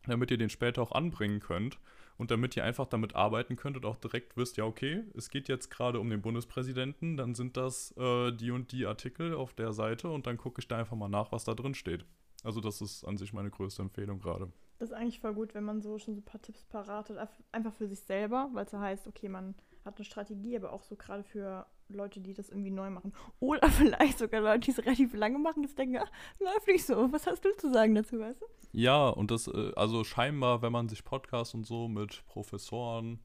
damit ihr den später auch anbringen könnt und damit ihr einfach damit arbeiten könnt und auch direkt wisst, ja okay, es geht jetzt gerade um den Bundespräsidenten, dann sind das äh, die und die Artikel auf der Seite und dann gucke ich da einfach mal nach, was da drin steht. Also das ist an sich meine größte Empfehlung gerade. Das ist eigentlich voll gut, wenn man so schon so ein paar Tipps parat hat. Einfach für sich selber, weil es ja heißt, okay, man hat eine Strategie, aber auch so gerade für Leute, die das irgendwie neu machen. Oder *laughs* vielleicht sogar Leute, die es relativ lange machen, jetzt denken, ach, läuft nicht so. Was hast du zu sagen dazu, weißt du? Ja, und das, äh, also scheinbar, wenn man sich Podcasts und so mit Professoren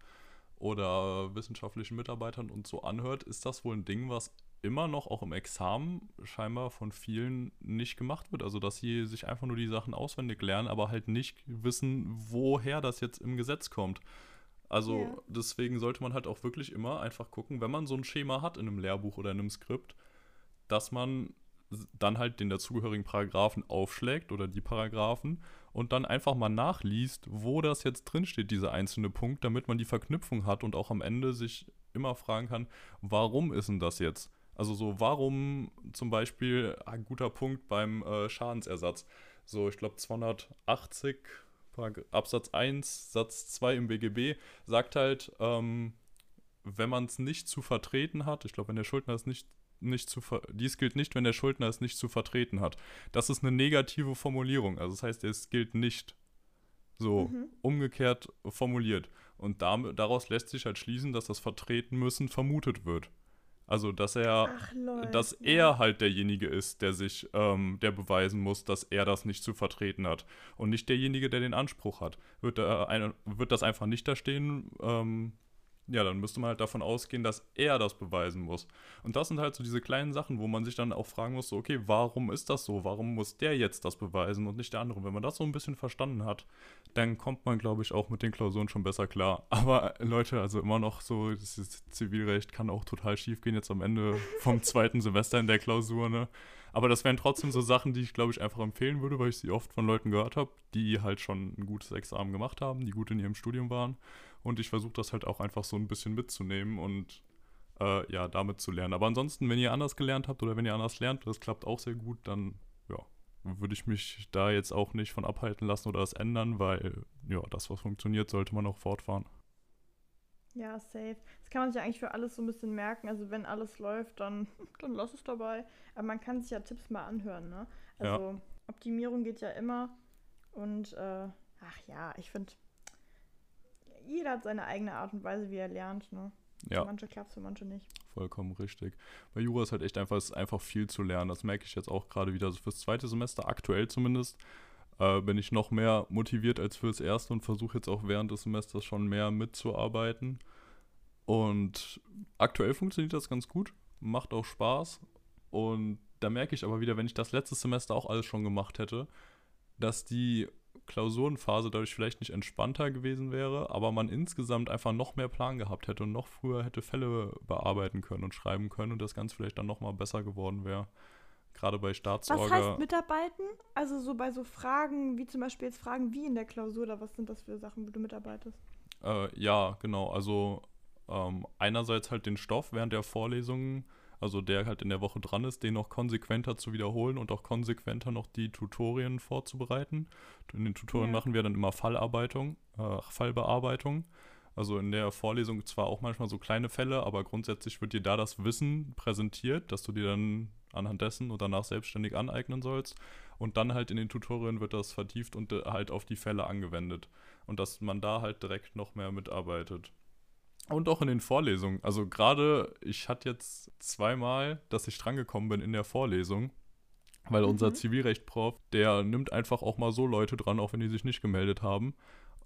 oder wissenschaftlichen Mitarbeitern und so anhört, ist das wohl ein Ding, was immer noch auch im Examen scheinbar von vielen nicht gemacht wird. Also, dass sie sich einfach nur die Sachen auswendig lernen, aber halt nicht wissen, woher das jetzt im Gesetz kommt. Also, ja. deswegen sollte man halt auch wirklich immer einfach gucken, wenn man so ein Schema hat in einem Lehrbuch oder in einem Skript, dass man dann halt den dazugehörigen Paragraphen aufschlägt oder die Paragraphen und dann einfach mal nachliest, wo das jetzt drinsteht, dieser einzelne Punkt, damit man die Verknüpfung hat und auch am Ende sich immer fragen kann, warum ist denn das jetzt? Also so, warum zum Beispiel ein guter Punkt beim äh, Schadensersatz? So, ich glaube 280 Absatz 1, Satz 2 im BGB sagt halt, ähm, wenn man es nicht zu vertreten hat, ich glaube, wenn der Schuldner es nicht, nicht zu dies gilt nicht, wenn der Schuldner es nicht zu vertreten hat. Das ist eine negative Formulierung. Also das heißt, es gilt nicht. So, Mhm. umgekehrt formuliert. Und damit, daraus lässt sich halt schließen, dass das Vertreten müssen vermutet wird. Also, dass er, Ach, dass er halt derjenige ist, der sich, ähm, der beweisen muss, dass er das nicht zu vertreten hat. Und nicht derjenige, der den Anspruch hat. Wird, da eine, wird das einfach nicht da stehen, ähm, ja, dann müsste man halt davon ausgehen, dass er das beweisen muss. Und das sind halt so diese kleinen Sachen, wo man sich dann auch fragen muss, so, okay, warum ist das so? Warum muss der jetzt das beweisen und nicht der andere? Wenn man das so ein bisschen verstanden hat, dann kommt man, glaube ich, auch mit den Klausuren schon besser klar. *laughs* Aber Leute, also immer noch so, das Zivilrecht kann auch total schief gehen jetzt am Ende vom zweiten Semester in der Klausur, ne? Aber das wären trotzdem so Sachen, die ich, glaube ich, einfach empfehlen würde, weil ich sie oft von Leuten gehört habe, die halt schon ein gutes Examen gemacht haben, die gut in ihrem Studium waren. Und ich versuche das halt auch einfach so ein bisschen mitzunehmen und äh, ja, damit zu lernen. Aber ansonsten, wenn ihr anders gelernt habt oder wenn ihr anders lernt, das klappt auch sehr gut, dann ja, würde ich mich da jetzt auch nicht von abhalten lassen oder das ändern, weil ja, das, was funktioniert, sollte man auch fortfahren. Ja, safe. Das kann man sich eigentlich für alles so ein bisschen merken. Also wenn alles läuft, dann, *laughs* dann lass es dabei. Aber man kann sich ja Tipps mal anhören, ne? Ja. Also Optimierung geht ja immer. Und äh, ach ja, ich finde, jeder hat seine eigene Art und Weise, wie er lernt, ne? Für Ja, manche klappt es, für manche nicht. vollkommen richtig. Bei Jura ist halt echt einfach, ist einfach viel zu lernen. Das merke ich jetzt auch gerade wieder. Also fürs zweite Semester, aktuell zumindest, äh, bin ich noch mehr motiviert als fürs erste und versuche jetzt auch während des Semesters schon mehr mitzuarbeiten. Und aktuell funktioniert das ganz gut, macht auch Spaß. Und da merke ich aber wieder, wenn ich das letzte Semester auch alles schon gemacht hätte, dass die Klausurenphase dadurch vielleicht nicht entspannter gewesen wäre, aber man insgesamt einfach noch mehr Plan gehabt hätte und noch früher hätte Fälle bearbeiten können und schreiben können und das Ganze vielleicht dann noch mal besser geworden wäre. Gerade bei Was Staatsorga. heißt mitarbeiten? Also so bei so Fragen, wie zum Beispiel jetzt Fragen wie in der Klausur, oder was sind das für Sachen, wo du mitarbeitest? Äh, ja, genau. Also ähm, einerseits halt den Stoff während der Vorlesungen, also der halt in der Woche dran ist, den noch konsequenter zu wiederholen und auch konsequenter noch die Tutorien vorzubereiten. In den Tutorien Ja. machen wir dann immer Fallarbeitung, äh, Fallbearbeitung. Also in der Vorlesung zwar auch manchmal so kleine Fälle, aber grundsätzlich wird dir da das Wissen präsentiert, dass du dir dann anhand dessen und danach selbstständig aneignen sollst. Und dann halt in den Tutorien wird das vertieft und äh, halt auf die Fälle angewendet. Und dass man da halt direkt noch mehr mitarbeitet. Und auch in den Vorlesungen. Also gerade, ich hatte jetzt zweimal, dass ich drangekommen bin in der Vorlesung, weil unser Mhm. Zivilrecht-Prof, der nimmt einfach auch mal so Leute dran, auch wenn die sich nicht gemeldet haben,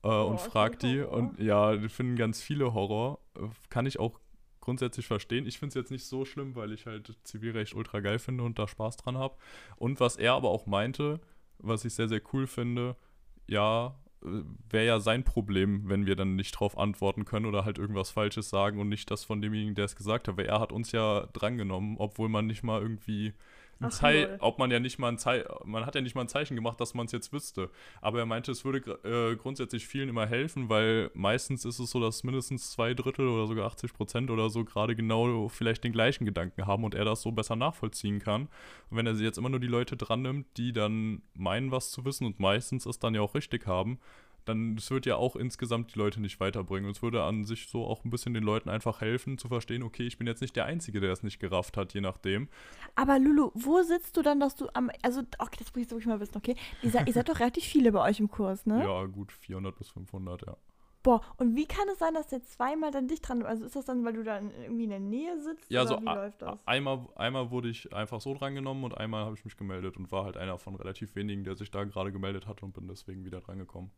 äh, und ist fragt die. Horror? Und ja, die finden ganz viele Horror. Äh, Kann ich auch grundsätzlich verstehen. Ich finde es jetzt nicht so schlimm, weil ich halt Zivilrecht ultra geil finde und da Spaß dran habe. Und was er aber auch meinte, was ich sehr, sehr cool finde, ja, wäre ja sein Problem, wenn wir dann nicht drauf antworten können oder halt irgendwas Falsches sagen und nicht das von demjenigen, der es gesagt hat. Weil er hat uns ja drangenommen, obwohl man nicht mal irgendwie ein Ach, Zei lol. ob man ja nicht mal ein Zei man hat ja nicht mal ein Zeichen gemacht, dass man es jetzt wüsste. Aber er meinte, es würde äh, grundsätzlich vielen immer helfen, weil meistens ist es so, dass mindestens zwei Drittel oder sogar 80 Prozent oder so gerade genau vielleicht den gleichen Gedanken haben und er das so besser nachvollziehen kann. Und wenn er jetzt immer nur die Leute dran nimmt, die dann meinen, was zu wissen und meistens es dann ja auch richtig haben, dann es wird ja auch insgesamt die Leute nicht weiterbringen. Und es würde an sich so auch ein bisschen den Leuten einfach helfen, zu verstehen, okay, ich bin jetzt nicht der Einzige, der es nicht gerafft hat, je nachdem. Aber Lulu, wo sitzt du dann, dass du am, also, okay, das muss ich wirklich mal wissen, okay? Ihr seid, ihr seid doch *laughs* relativ viele bei euch im Kurs, ne? Ja, gut 400 bis 500, ja. Boah, und wie kann es sein, dass der zweimal dann dich dran, also ist das dann, weil du dann irgendwie in der Nähe sitzt? Ja, so wie a- läuft das? Einmal, einmal wurde ich einfach so drangenommen und einmal habe ich mich gemeldet und war halt einer von relativ wenigen, der sich da gerade gemeldet hat und bin deswegen wieder drangekommen.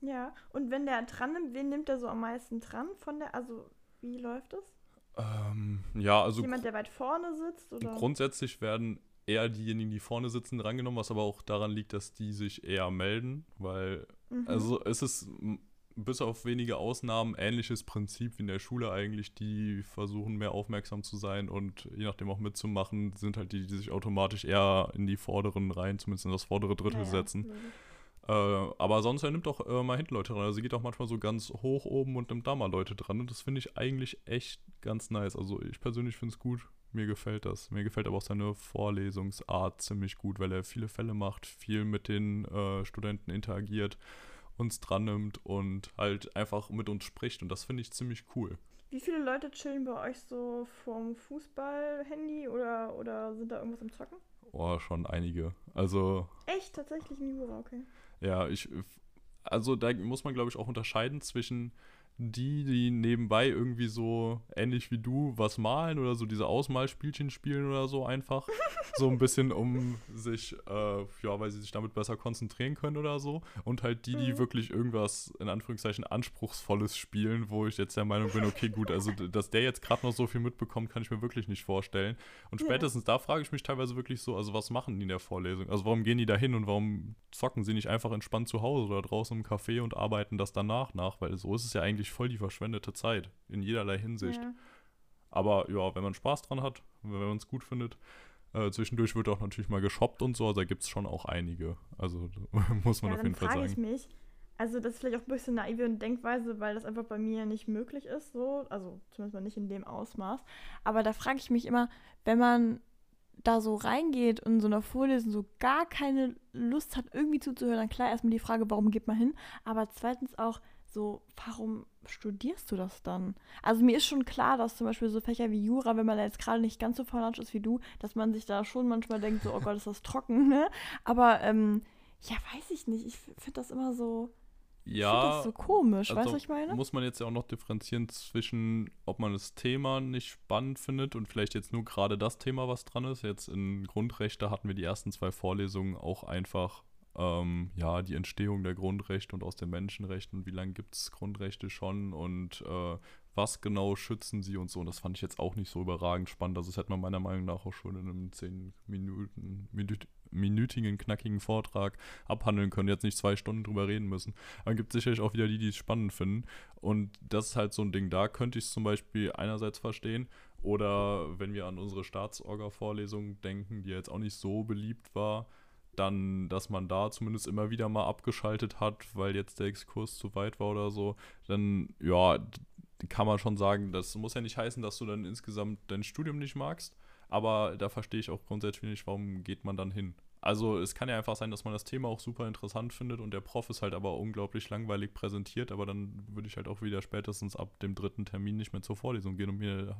Ja, und wenn der dran nimmt, wen nimmt der so am meisten dran von der, also, wie läuft das? Ähm, ja, also Jemand, der weit vorne sitzt, oder? grundsätzlich werden eher diejenigen, die vorne sitzen, drangenommen, was aber auch daran liegt, dass die sich eher melden, weil Mhm. Also es ist bis auf wenige Ausnahmen ähnliches Prinzip wie in der Schule eigentlich. Die versuchen mehr aufmerksam zu sein und je nachdem auch mitzumachen, sind halt die, die sich automatisch eher in die vorderen Reihen, zumindest in das vordere Drittel Ja, ja, setzen. logisch. Äh, aber sonst er nimmt auch äh, mal hinten Leute dran. Also sie geht auch manchmal so ganz hoch oben und nimmt da mal Leute dran. Und das finde ich eigentlich echt ganz nice. Also ich persönlich finde es gut. Mir gefällt das. Mir gefällt aber auch seine Vorlesungsart ziemlich gut, weil er viele Fälle macht, viel mit den äh, Studenten interagiert, uns dran nimmt und halt einfach mit uns spricht. Und das finde ich ziemlich cool. Wie viele Leute chillen bei euch so vom Fußball-Handy oder, oder sind da irgendwas am Zocken? Oh, schon einige. Also Echt, tatsächlich in Jura, okay. Ja, ich. also da muss man, glaube ich, auch unterscheiden zwischen die, die nebenbei irgendwie so ähnlich wie du was malen oder so diese Ausmalspielchen spielen oder so einfach. so ein bisschen, um sich, äh, ja, weil sie sich damit besser konzentrieren können oder so. Und halt die, die mhm. wirklich irgendwas in Anführungszeichen Anspruchsvolles spielen, wo ich jetzt der Meinung bin, okay, gut, also dass der jetzt gerade noch so viel mitbekommt, kann ich mir wirklich nicht vorstellen. Und spätestens ja. da frage ich mich teilweise wirklich so, also was machen die in der Vorlesung? Also warum gehen die da hin und warum zocken sie nicht einfach entspannt zu Hause oder draußen im Café und arbeiten das danach nach? Weil so ist es ja eigentlich eigentlich voll die verschwendete Zeit in jederlei Hinsicht. Ja. Aber ja, wenn man Spaß dran hat, wenn man es gut findet, äh, zwischendurch wird auch natürlich mal geshoppt und so, also da gibt es schon auch einige. Also *laughs* muss man ja, auf jeden Fall sagen. Ich mich, also das ist vielleicht auch ein bisschen naive Denkweise, weil das einfach bei mir nicht möglich ist, so, also zumindest mal nicht in dem Ausmaß. Aber da frage ich mich immer, wenn man da so reingeht und so einer Vorlesung so gar keine Lust hat, irgendwie zuzuhören, dann klar erstmal die Frage, warum geht man hin? Aber zweitens auch so, warum studierst du das dann? Also mir ist schon klar, dass zum Beispiel so Fächer wie Jura, wenn man da jetzt gerade nicht ganz so fanatisch ist wie du, dass man sich da schon manchmal denkt, so, oh Gott, ist das trocken, ne? Aber ähm, ja, weiß ich nicht. Ich finde das immer so. Ja. das so komisch, also weißt du, was ich meine? Muss man jetzt ja auch noch differenzieren zwischen, ob man das Thema nicht spannend findet und vielleicht jetzt nur gerade das Thema, was dran ist. Jetzt in Grundrechte hatten wir die ersten zwei Vorlesungen auch einfach ähm, ja, die Entstehung der Grundrechte und aus den Menschenrechten und wie lange gibt es Grundrechte schon und äh, was genau schützen sie und so. Und das fand ich jetzt auch nicht so überragend spannend. Also das hätte man meiner Meinung nach auch schon in einem 10 Minuten, Minut, minütigen, knackigen Vortrag abhandeln können. Jetzt nicht zwei Stunden drüber reden müssen. Aber gibt sicherlich auch wieder die, die es spannend finden. Und das ist halt so ein Ding. Da könnte ich es zum Beispiel einerseits verstehen. Oder wenn wir an unsere Staatsorga-Vorlesung denken, die jetzt auch nicht so beliebt war, dann, dass man da zumindest immer wieder mal abgeschaltet hat, weil jetzt der Exkurs zu weit war oder so, dann ja, kann man schon sagen, das muss ja nicht heißen, dass du dann insgesamt dein Studium nicht magst, aber da verstehe ich auch grundsätzlich nicht, warum geht man dann hin. Also es kann ja einfach sein, dass man das Thema auch super interessant findet und der Prof ist halt aber unglaublich langweilig präsentiert, aber dann würde ich halt auch wieder spätestens ab dem dritten Termin nicht mehr zur Vorlesung gehen und mir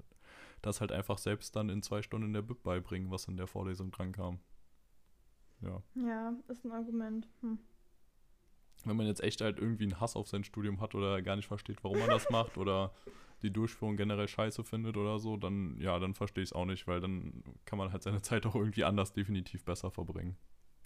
das halt einfach selbst dann in zwei Stunden in der Bib beibringen, was in der Vorlesung dran kam. Ja. Ja, ist ein Argument. Hm. Wenn man jetzt echt halt irgendwie einen Hass auf sein Studium hat oder gar nicht versteht, warum man das *laughs* macht oder die Durchführung generell scheiße findet oder so, dann ja, dann verstehe ich es auch nicht, weil dann kann man halt seine *laughs* Zeit auch irgendwie anders definitiv besser verbringen.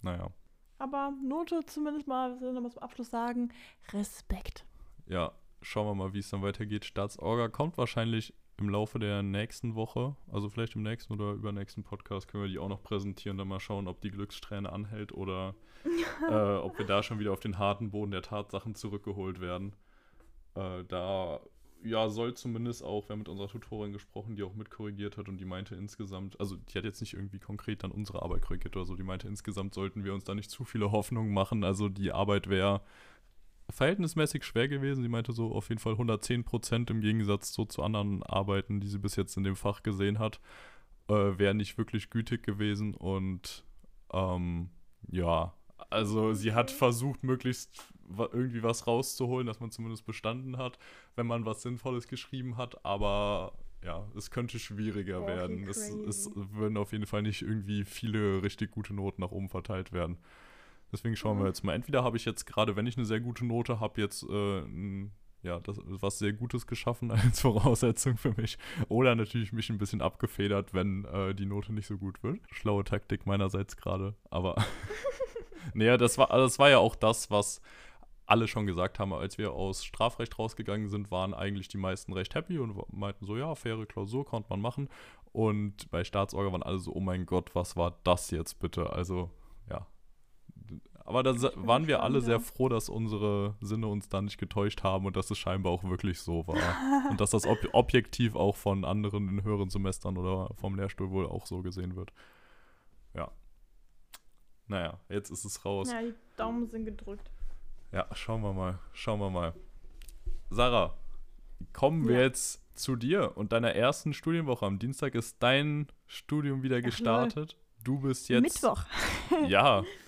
Naja. Aber Note zumindest mal, wir noch zum Abschluss sagen, Respekt. Ja, schauen wir mal, wie es dann weitergeht. Staatsorga kommt wahrscheinlich im Laufe der nächsten Woche, also vielleicht im nächsten oder übernächsten Podcast, können wir die auch noch präsentieren, dann mal schauen, ob die Glückssträhne anhält oder *laughs* äh, ob wir da schon wieder auf den harten Boden der Tatsachen zurückgeholt werden. Äh, da ja, soll zumindest auch, wir haben mit unserer Tutorin gesprochen, die auch mitkorrigiert hat und die meinte insgesamt, also die hat jetzt nicht irgendwie konkret dann unsere Arbeit korrigiert oder so, die meinte insgesamt sollten wir uns da nicht zu viele Hoffnungen machen, also die Arbeit wäre verhältnismäßig schwer gewesen. Sie meinte so auf jeden Fall 110 Prozent im Gegensatz so zu anderen Arbeiten, die sie bis jetzt in dem Fach gesehen hat, äh, wäre nicht wirklich gütig gewesen. Und ähm, ja, also sie hat versucht, möglichst irgendwie was rauszuholen, dass man zumindest bestanden hat, wenn man was Sinnvolles geschrieben hat. Aber ja, es könnte schwieriger oh, werden. Es, es würden auf jeden Fall nicht irgendwie viele richtig gute Noten nach oben verteilt werden. Deswegen schauen mhm. wir jetzt mal. Entweder habe ich jetzt gerade, wenn ich eine sehr gute Note habe, jetzt äh, ja, das, was sehr Gutes geschaffen *laughs* als Voraussetzung für mich. Oder natürlich mich ein bisschen abgefedert, wenn äh, die Note nicht so gut wird. Schlaue Taktik meinerseits gerade. Aber *laughs* naja, das war, das war ja auch das, was alle schon gesagt haben, als wir aus Strafrecht rausgegangen sind, waren eigentlich die meisten recht happy und meinten so, ja, faire Klausur konnte man machen. Und bei Staatsorga waren alle so, oh mein Gott, was war das jetzt bitte? Also, aber da waren wir alle sehr froh, dass unsere Sinne uns da nicht getäuscht haben und dass es scheinbar auch wirklich so war. und dass das ob objektiv auch von anderen in höheren Semestern oder vom Lehrstuhl wohl auch so gesehen wird. Ja. Naja, jetzt ist es raus. Ja, die Daumen sind gedrückt. Ja, schauen wir mal. Schauen wir mal. Sarah, kommen wir ja. jetzt zu dir und deiner ersten Studienwoche. Am Dienstag ist dein Studium wieder gestartet. Ach, du bist jetzt. Mittwoch. ja, *laughs*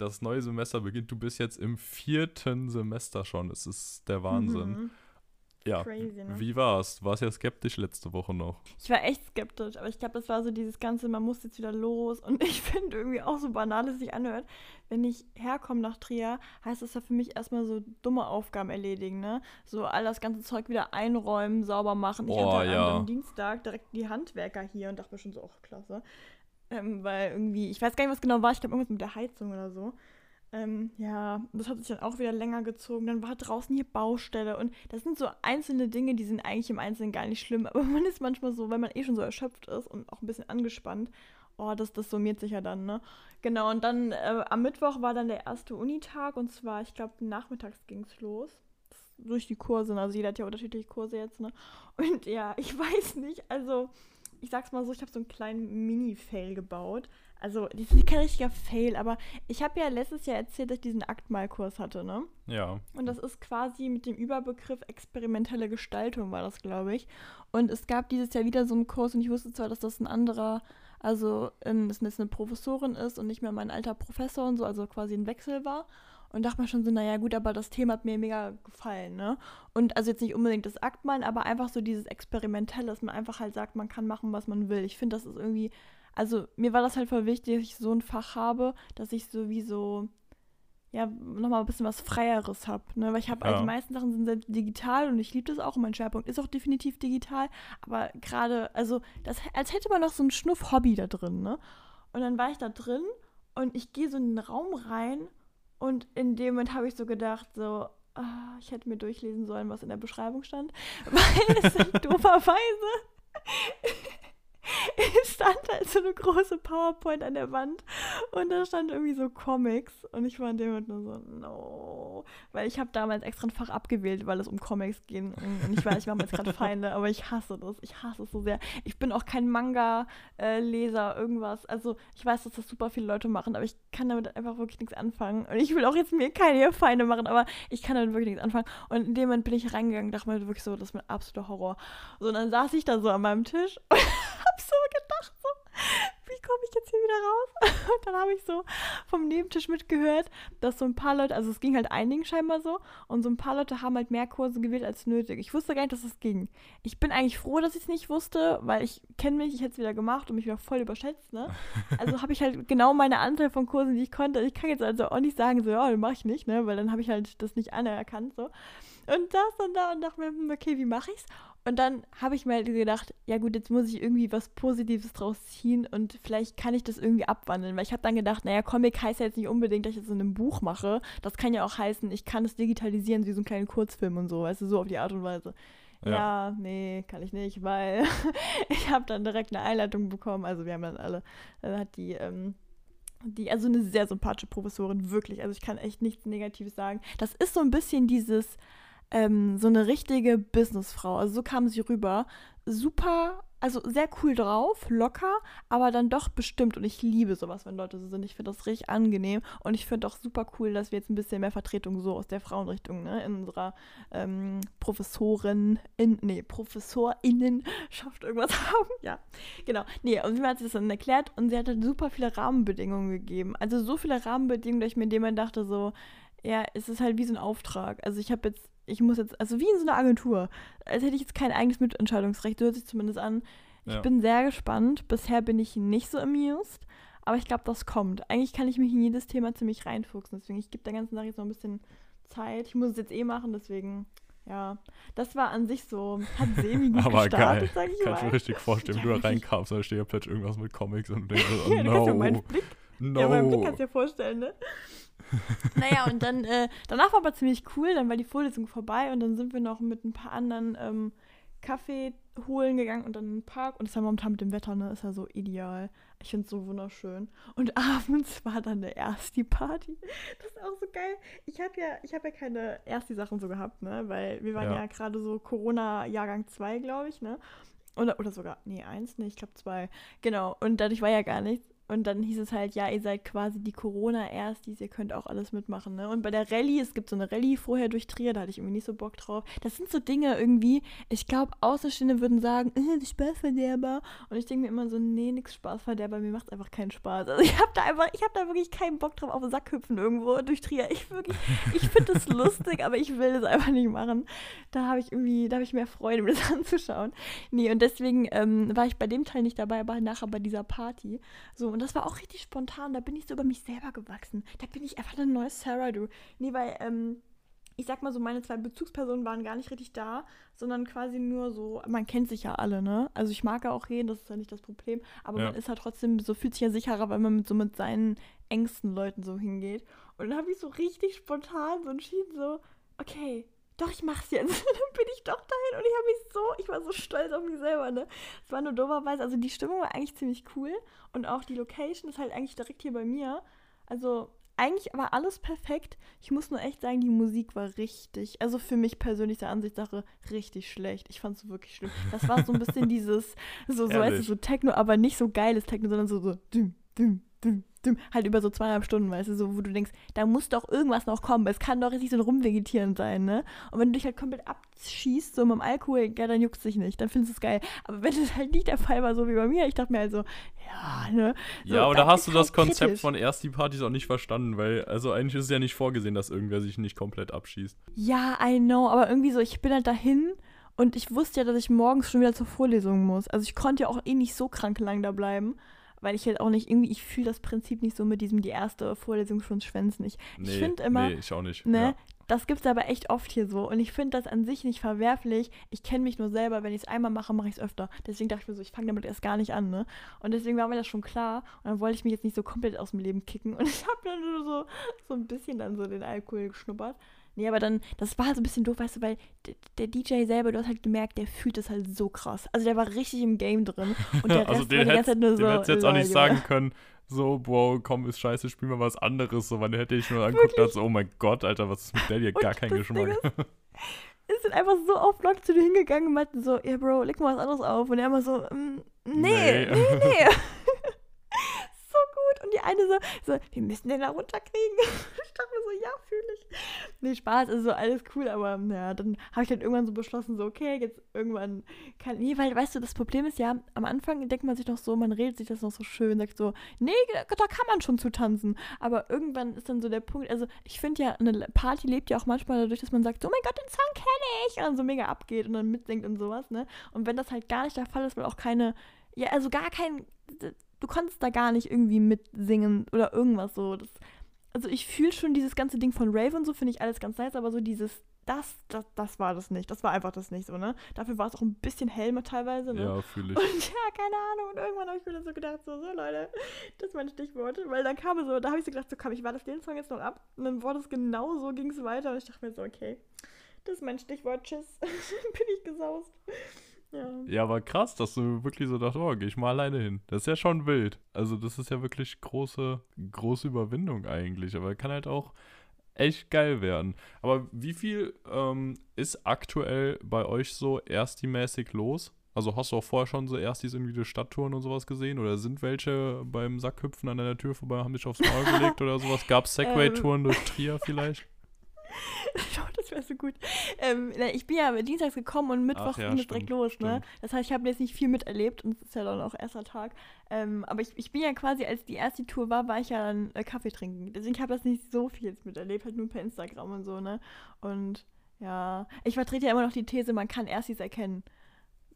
das neue Semester beginnt. Du bist jetzt im vierten Semester schon. Es ist der Wahnsinn. Mhm. Ja. Crazy, ne? Wie war's? Warst ja skeptisch letzte Woche noch. Ich war echt skeptisch, aber ich glaube, das war so dieses ganze, man muss jetzt wieder los. Und *laughs* ich finde irgendwie auch so banal, es sich anhört. Wenn ich herkomme nach Trier, heißt das ja für mich erstmal so dumme Aufgaben erledigen, ne? So all das ganze Zeug wieder einräumen, sauber machen. Ich Oh, hatte am- ja. am Dienstag direkt die Handwerker hier und dachte mir schon so, oh, klasse. Ähm, weil irgendwie, ich weiß gar nicht, was genau war, ich glaube irgendwas mit der Heizung oder so. Ähm, ja, das hat sich dann auch wieder länger gezogen. Dann war draußen hier Baustelle und das sind so einzelne Dinge, die sind eigentlich im Einzelnen gar nicht schlimm, *laughs* aber man ist manchmal so, wenn man eh schon so erschöpft ist und auch ein bisschen angespannt, oh, das, das summiert sich ja dann, ne? Genau, und dann äh, am Mittwoch war dann der erste Unitag und zwar, ich glaube, nachmittags ging es los. Durch die Kurse, ne? also jeder hat ja unterschiedliche Kurse jetzt, ne? Und ja, *laughs* ich weiß nicht, also ich sag's mal so, ich habe so einen kleinen Mini-Fail gebaut. Also, das ist kein richtiger Fail, aber ich habe ja letztes Jahr erzählt, dass ich diesen Aktmalkurs hatte, ne? Ja. Und das ist quasi mit dem Überbegriff experimentelle Gestaltung, war das, glaube ich. Und es gab dieses Jahr wieder so einen Kurs und ich wusste zwar, dass das ein anderer, also ähm, dass das eine Professorin ist und nicht mehr mein alter Professor und so, also quasi ein Wechsel war. Und dachte mir schon so, naja gut, aber das Thema hat mir mega gefallen, ne? Und also jetzt nicht unbedingt das Aktmalen, aber einfach so dieses Experimentelle, dass man einfach halt sagt, man kann machen, was man will. Ich finde, das ist irgendwie, also mir war das halt voll wichtig, dass ich so ein Fach habe, dass ich sowieso ja, nochmal ein bisschen was Freieres habe. Ne? Weil ich habe, Ja. also die meisten Sachen sind sehr digital und ich liebe das auch und mein Schwerpunkt ist auch definitiv digital. Aber gerade, also, das, als hätte man noch so ein Schnuff Hobby da drin, ne? Und dann war ich da drin und ich gehe so in den Raum rein und in dem Moment habe ich so gedacht, so, ah, ich hätte mir durchlesen sollen, was in der Beschreibung stand. *laughs* Weil es *laughs* dooferweise stand halt so eine große PowerPoint an der Wand und da stand irgendwie so Comics und ich war in dem Moment nur so, no. Weil ich habe damals extra ein Fach abgewählt, weil es um Comics ging und ich weiß, ich mir jetzt gerade Feinde, aber ich hasse das. Ich hasse es so sehr. Ich bin auch kein Manga-Leser, irgendwas. Also ich weiß, dass das super viele Leute machen, aber ich kann damit einfach wirklich nichts anfangen. Und ich will auch jetzt mir keine Feinde machen, aber ich kann damit wirklich nichts anfangen. Und in dem Moment bin ich reingegangen, dachte mir wirklich so, das ist mein absoluter Horror. So, und dann saß ich da so an meinem Tisch *laughs* und hab so gedacht, so, wie komme ich jetzt hier wieder raus? *laughs* Und dann habe ich so vom Nebentisch mitgehört, dass so ein paar Leute, also es ging halt einigen scheinbar so, und so ein paar Leute haben halt mehr Kurse gewählt als nötig. Ich wusste gar nicht, dass es ging. Ich bin eigentlich froh, dass ich es nicht wusste, weil ich kenne mich, ich hätte es wieder gemacht und mich wieder voll überschätzt, ne? *laughs* Also habe ich halt genau meine Anzahl von Kursen, die ich konnte. Ich kann jetzt also auch nicht sagen, so, ja, mache ich nicht, ne? Weil dann habe ich halt das nicht anerkannt, so. Und saß dann da und dachte mir, hm, okay, wie mache ich's? Und dann habe ich mir halt gedacht, ja gut, jetzt muss ich irgendwie was Positives draus ziehen und vielleicht kann ich das irgendwie abwandeln. Weil ich habe dann gedacht, naja, Comic heißt ja jetzt nicht unbedingt, dass ich das in einem Buch mache. Das kann ja auch heißen, ich kann es digitalisieren, wie so einen kleinen Kurzfilm und so, weißt du, so auf die Art und Weise. Ja. Ja, nee, kann ich nicht, weil *laughs* ich habe dann direkt eine Einleitung bekommen. Also wir haben dann alle, dann hat die, ähm, die, also eine sehr sympathische Professorin, wirklich. Also ich kann echt nichts Negatives sagen. Das ist so ein bisschen dieses, ähm, so eine richtige Businessfrau. Also so kam sie rüber. Super, also sehr cool drauf, locker, aber dann doch bestimmt. Und ich liebe sowas, wenn Leute so sind. Ich finde das richtig angenehm. Und ich finde auch super cool, dass wir jetzt ein bisschen mehr Vertretung so aus der Frauenrichtung, ne, in unserer ähm, Professorin, in, nee, ProfessorInnenschaft irgendwas *laughs* haben. Ja, genau. Nee, und sie hat sich das dann erklärt und sie hat halt super viele Rahmenbedingungen gegeben. Also so viele Rahmenbedingungen, dass ich mir in dem Moment dachte, so, ja, es ist halt wie so ein Auftrag. Also ich habe jetzt, ich muss jetzt, also wie in so einer Agentur, als hätte ich jetzt kein eigenes Mitentscheidungsrecht, so hört sich zumindest an. Ich Ja. bin sehr gespannt. Bisher bin ich nicht so amused, aber ich glaube, das kommt. Eigentlich kann ich mich in jedes Thema ziemlich reinfuchsen, deswegen ich gebe der ganzen Sache jetzt noch ein bisschen Zeit. Ich muss es jetzt eh machen, deswegen, ja. Das war an sich so, hat semi *laughs* gut Aber gestartet, geil. sag ich Kann ich mir mal. richtig vorstellen, Ja, wie du da reinkamst, da steht ja plötzlich irgendwas mit Comics und *laughs* denkst so, Ja, du kannst dir meinen no, Blick Ja, meinen Blick no. kannst du dir vorstellen, ne? Naja, und dann, äh, danach war aber ziemlich cool, dann war die Vorlesung vorbei und dann sind wir noch mit ein paar anderen ähm, Kaffee holen gegangen und dann in den Park und das war momentan mit dem Wetter, ne, ist ja so ideal. Ich finde es so wunderschön. Und *laughs* abends war dann der Ersti-Party. Das ist auch so geil. Ich habe ja, ich habe ja keine Ersti-Sachen so gehabt, ne, weil wir waren Ja. ja, gerade so Corona-Jahrgang 2, glaube ich, ne. Oder, oder sogar, nee, eins, nee, ich glaube zwei. Genau, und dadurch war ja gar nichts. Und dann hieß es halt, ja, ihr seid quasi die Corona-Erstis, ihr könnt auch alles mitmachen, ne? Und bei der Rallye, es gibt so eine Rallye vorher durch Trier, da hatte ich irgendwie nicht so Bock drauf. Das sind so Dinge irgendwie, ich glaube, Außenstehende würden sagen, äh, Spaßverderber. Und ich denke mir immer so, nee, nix Spaßverderber, mir macht einfach keinen Spaß. Also ich habe da einfach, ich habe da wirklich keinen Bock drauf, auf den Sack hüpfen irgendwo durch Trier. Ich wirklich, ich finde das *laughs* lustig, aber ich will das einfach nicht machen. Da habe ich irgendwie, da habe ich mehr Freude, mir das *laughs* anzuschauen. Nee, und deswegen ähm, war ich bei dem Teil nicht dabei, aber nachher bei dieser Party. So, und das war auch richtig spontan. Da bin ich so über mich selber gewachsen. Da bin ich einfach eine neue Sarah, du. Nee, weil, ähm, ich sag mal so, meine zwei Bezugspersonen waren gar nicht richtig da, sondern quasi nur so, man kennt sich ja alle, ne? Also ich mag ja auch reden, das ist ja nicht das Problem, aber Ja. man ist halt trotzdem, so fühlt sich ja sicherer, weil man mit so mit seinen engsten Leuten so hingeht. Und dann habe ich so richtig spontan so entschieden, so, okay, doch, ich mach's jetzt. *laughs* dann bin ich doch dahin und ich habe mich so, ich war so stolz auf mich selber, ne? Es war nur doberweise, also die Stimmung war eigentlich ziemlich cool und auch die Location ist halt eigentlich direkt hier bei mir. Also eigentlich war alles perfekt. Ich muss nur echt sagen, die Musik war richtig, also für mich persönlich der Ansichtssache, richtig schlecht. Ich fand es wirklich schlimm. Das war so ein bisschen *laughs* dieses, so, so, weißt du, so Techno, aber nicht so geiles Techno, sondern so, so, düm, düm, düm, halt über so zweieinhalb Stunden, weißt du, so, wo du denkst, da muss doch irgendwas noch kommen. Es kann doch nicht so ein Rumvegetieren sein, ne? Und wenn du dich halt komplett abschießt, so mit dem Alkohol, ja, dann juckt dich nicht, dann findest du es geil. Aber wenn das halt nicht der Fall war, so wie bei mir, ich dachte mir halt so, ja, ne? So, Ja, aber da hast du das halt Konzept kritisch. von Ersti-Partys auch nicht verstanden, weil, also eigentlich ist es ja nicht vorgesehen, dass irgendwer sich nicht komplett abschießt. Ja, I know, aber irgendwie so, ich bin halt dahin und ich wusste ja, dass ich morgens schon wieder zur Vorlesung muss. Also ich konnte ja auch eh nicht so krank lang da bleiben, weil ich halt auch nicht, irgendwie, ich fühle das Prinzip nicht so mit diesem, die erste Vorlesung schon schwänzen nicht. Nee, ich finde immer, Nee, ich auch nicht. ne, Ja. das gibt's aber echt oft hier so und ich finde das an sich nicht verwerflich. Ich kenne mich nur selber, wenn ich es einmal mache, mache ich es öfter. Deswegen dachte ich mir so, ich fange damit erst gar nicht an, ne? Und deswegen war mir das schon klar und dann wollte ich mich jetzt nicht so komplett aus dem Leben kicken *laughs* und ich habe dann nur so, so ein bisschen dann so den Alkohol geschnuppert. Nee, aber dann, das war halt so ein bisschen doof, weißt du, weil der DJ selber, du hast halt gemerkt, der fühlt es halt so krass. Also der war richtig im Game drin *laughs* und der Rest also war den die ganze Zeit nur so. hättest jetzt auch nicht sagen können, so, Bro, komm, ist scheiße, spiel mal was anderes. So, wann hätte ich nur angeguckt und so, oh mein Gott, Alter, was ist mit der hier? Gar kein das Geschmack. Es *laughs* sind einfach so oft Leute zu dir hingegangen und meinten so, ja Bro, leg mal was anderes auf. Und er immer so, mm, nee, Nee. nee, nee. *laughs* Und die eine so, so, wir müssen den da runterkriegen. *laughs* ich dachte mir so, ja, fühle ich. Nee, Spaß, ist so alles cool, aber ja, dann habe ich dann irgendwann so beschlossen, so, okay, jetzt irgendwann kann, nee, weil, weißt du, das Problem ist ja, am Anfang denkt man sich noch so, man redet sich das noch so schön, sagt so, nee, da kann man schon zu tanzen. Aber irgendwann ist dann so der Punkt, also ich finde ja, eine Party lebt ja auch manchmal dadurch, dass man sagt, oh mein Gott, den Song kenne ich und dann so mega abgeht und dann mitsingt und sowas, ne? Und wenn das halt gar nicht der Fall ist, weil auch keine, ja, also gar kein, du konntest da gar nicht irgendwie mitsingen oder irgendwas so. Das, also ich fühle schon dieses ganze Ding von Rave und so, finde ich alles ganz nice, aber so dieses, das, das, das war das nicht. Das war einfach das nicht so, ne? Dafür war es auch ein bisschen helmer teilweise, ne? Ja, fühle ich. Und ja, keine Ahnung. Und irgendwann habe ich mir dann so gedacht, so, so Leute, das ist mein Stichwort. Weil dann kam es so, da habe ich so gedacht, so komm, ich warte den Song jetzt noch ab. Und dann wurde es genau so, ging es weiter. Und ich dachte mir so, okay, das ist mein Stichwort, tschüss. *laughs* Bin ich gesaust. Ja. Ja, aber krass, dass du wirklich so dachtest, oh, geh ich mal alleine hin. Das ist ja schon wild. Also, das ist ja wirklich große, große Überwindung eigentlich. Aber kann halt auch echt geil werden. Aber wie viel ähm, ist aktuell bei euch so erstimäßig los? Also hast du auch vorher schon so Erstis irgendwie die Stadttouren und sowas gesehen? Oder sind welche beim Sackhüpfen an deiner Tür vorbei, haben dich aufs Maul gelegt oder sowas? Gab es *laughs* Segway-Touren durch Trier vielleicht? *laughs* Oh, das *laughs* wäre so gut. Ähm, ich bin ja dienstags gekommen und mittwochs ja, ging es direkt stimmt, los, ne? Das heißt, ich habe jetzt nicht viel miterlebt und es ist ja dann auch erster Tag. Ähm, aber ich, ich bin ja quasi, als die erste Tour war, war ich ja dann äh, Kaffee trinken. Deswegen habe ich das nicht so viel jetzt miterlebt, halt nur per Instagram und so, ne? Und ja, ich vertrete ja immer noch die These, man kann Erstis erkennen.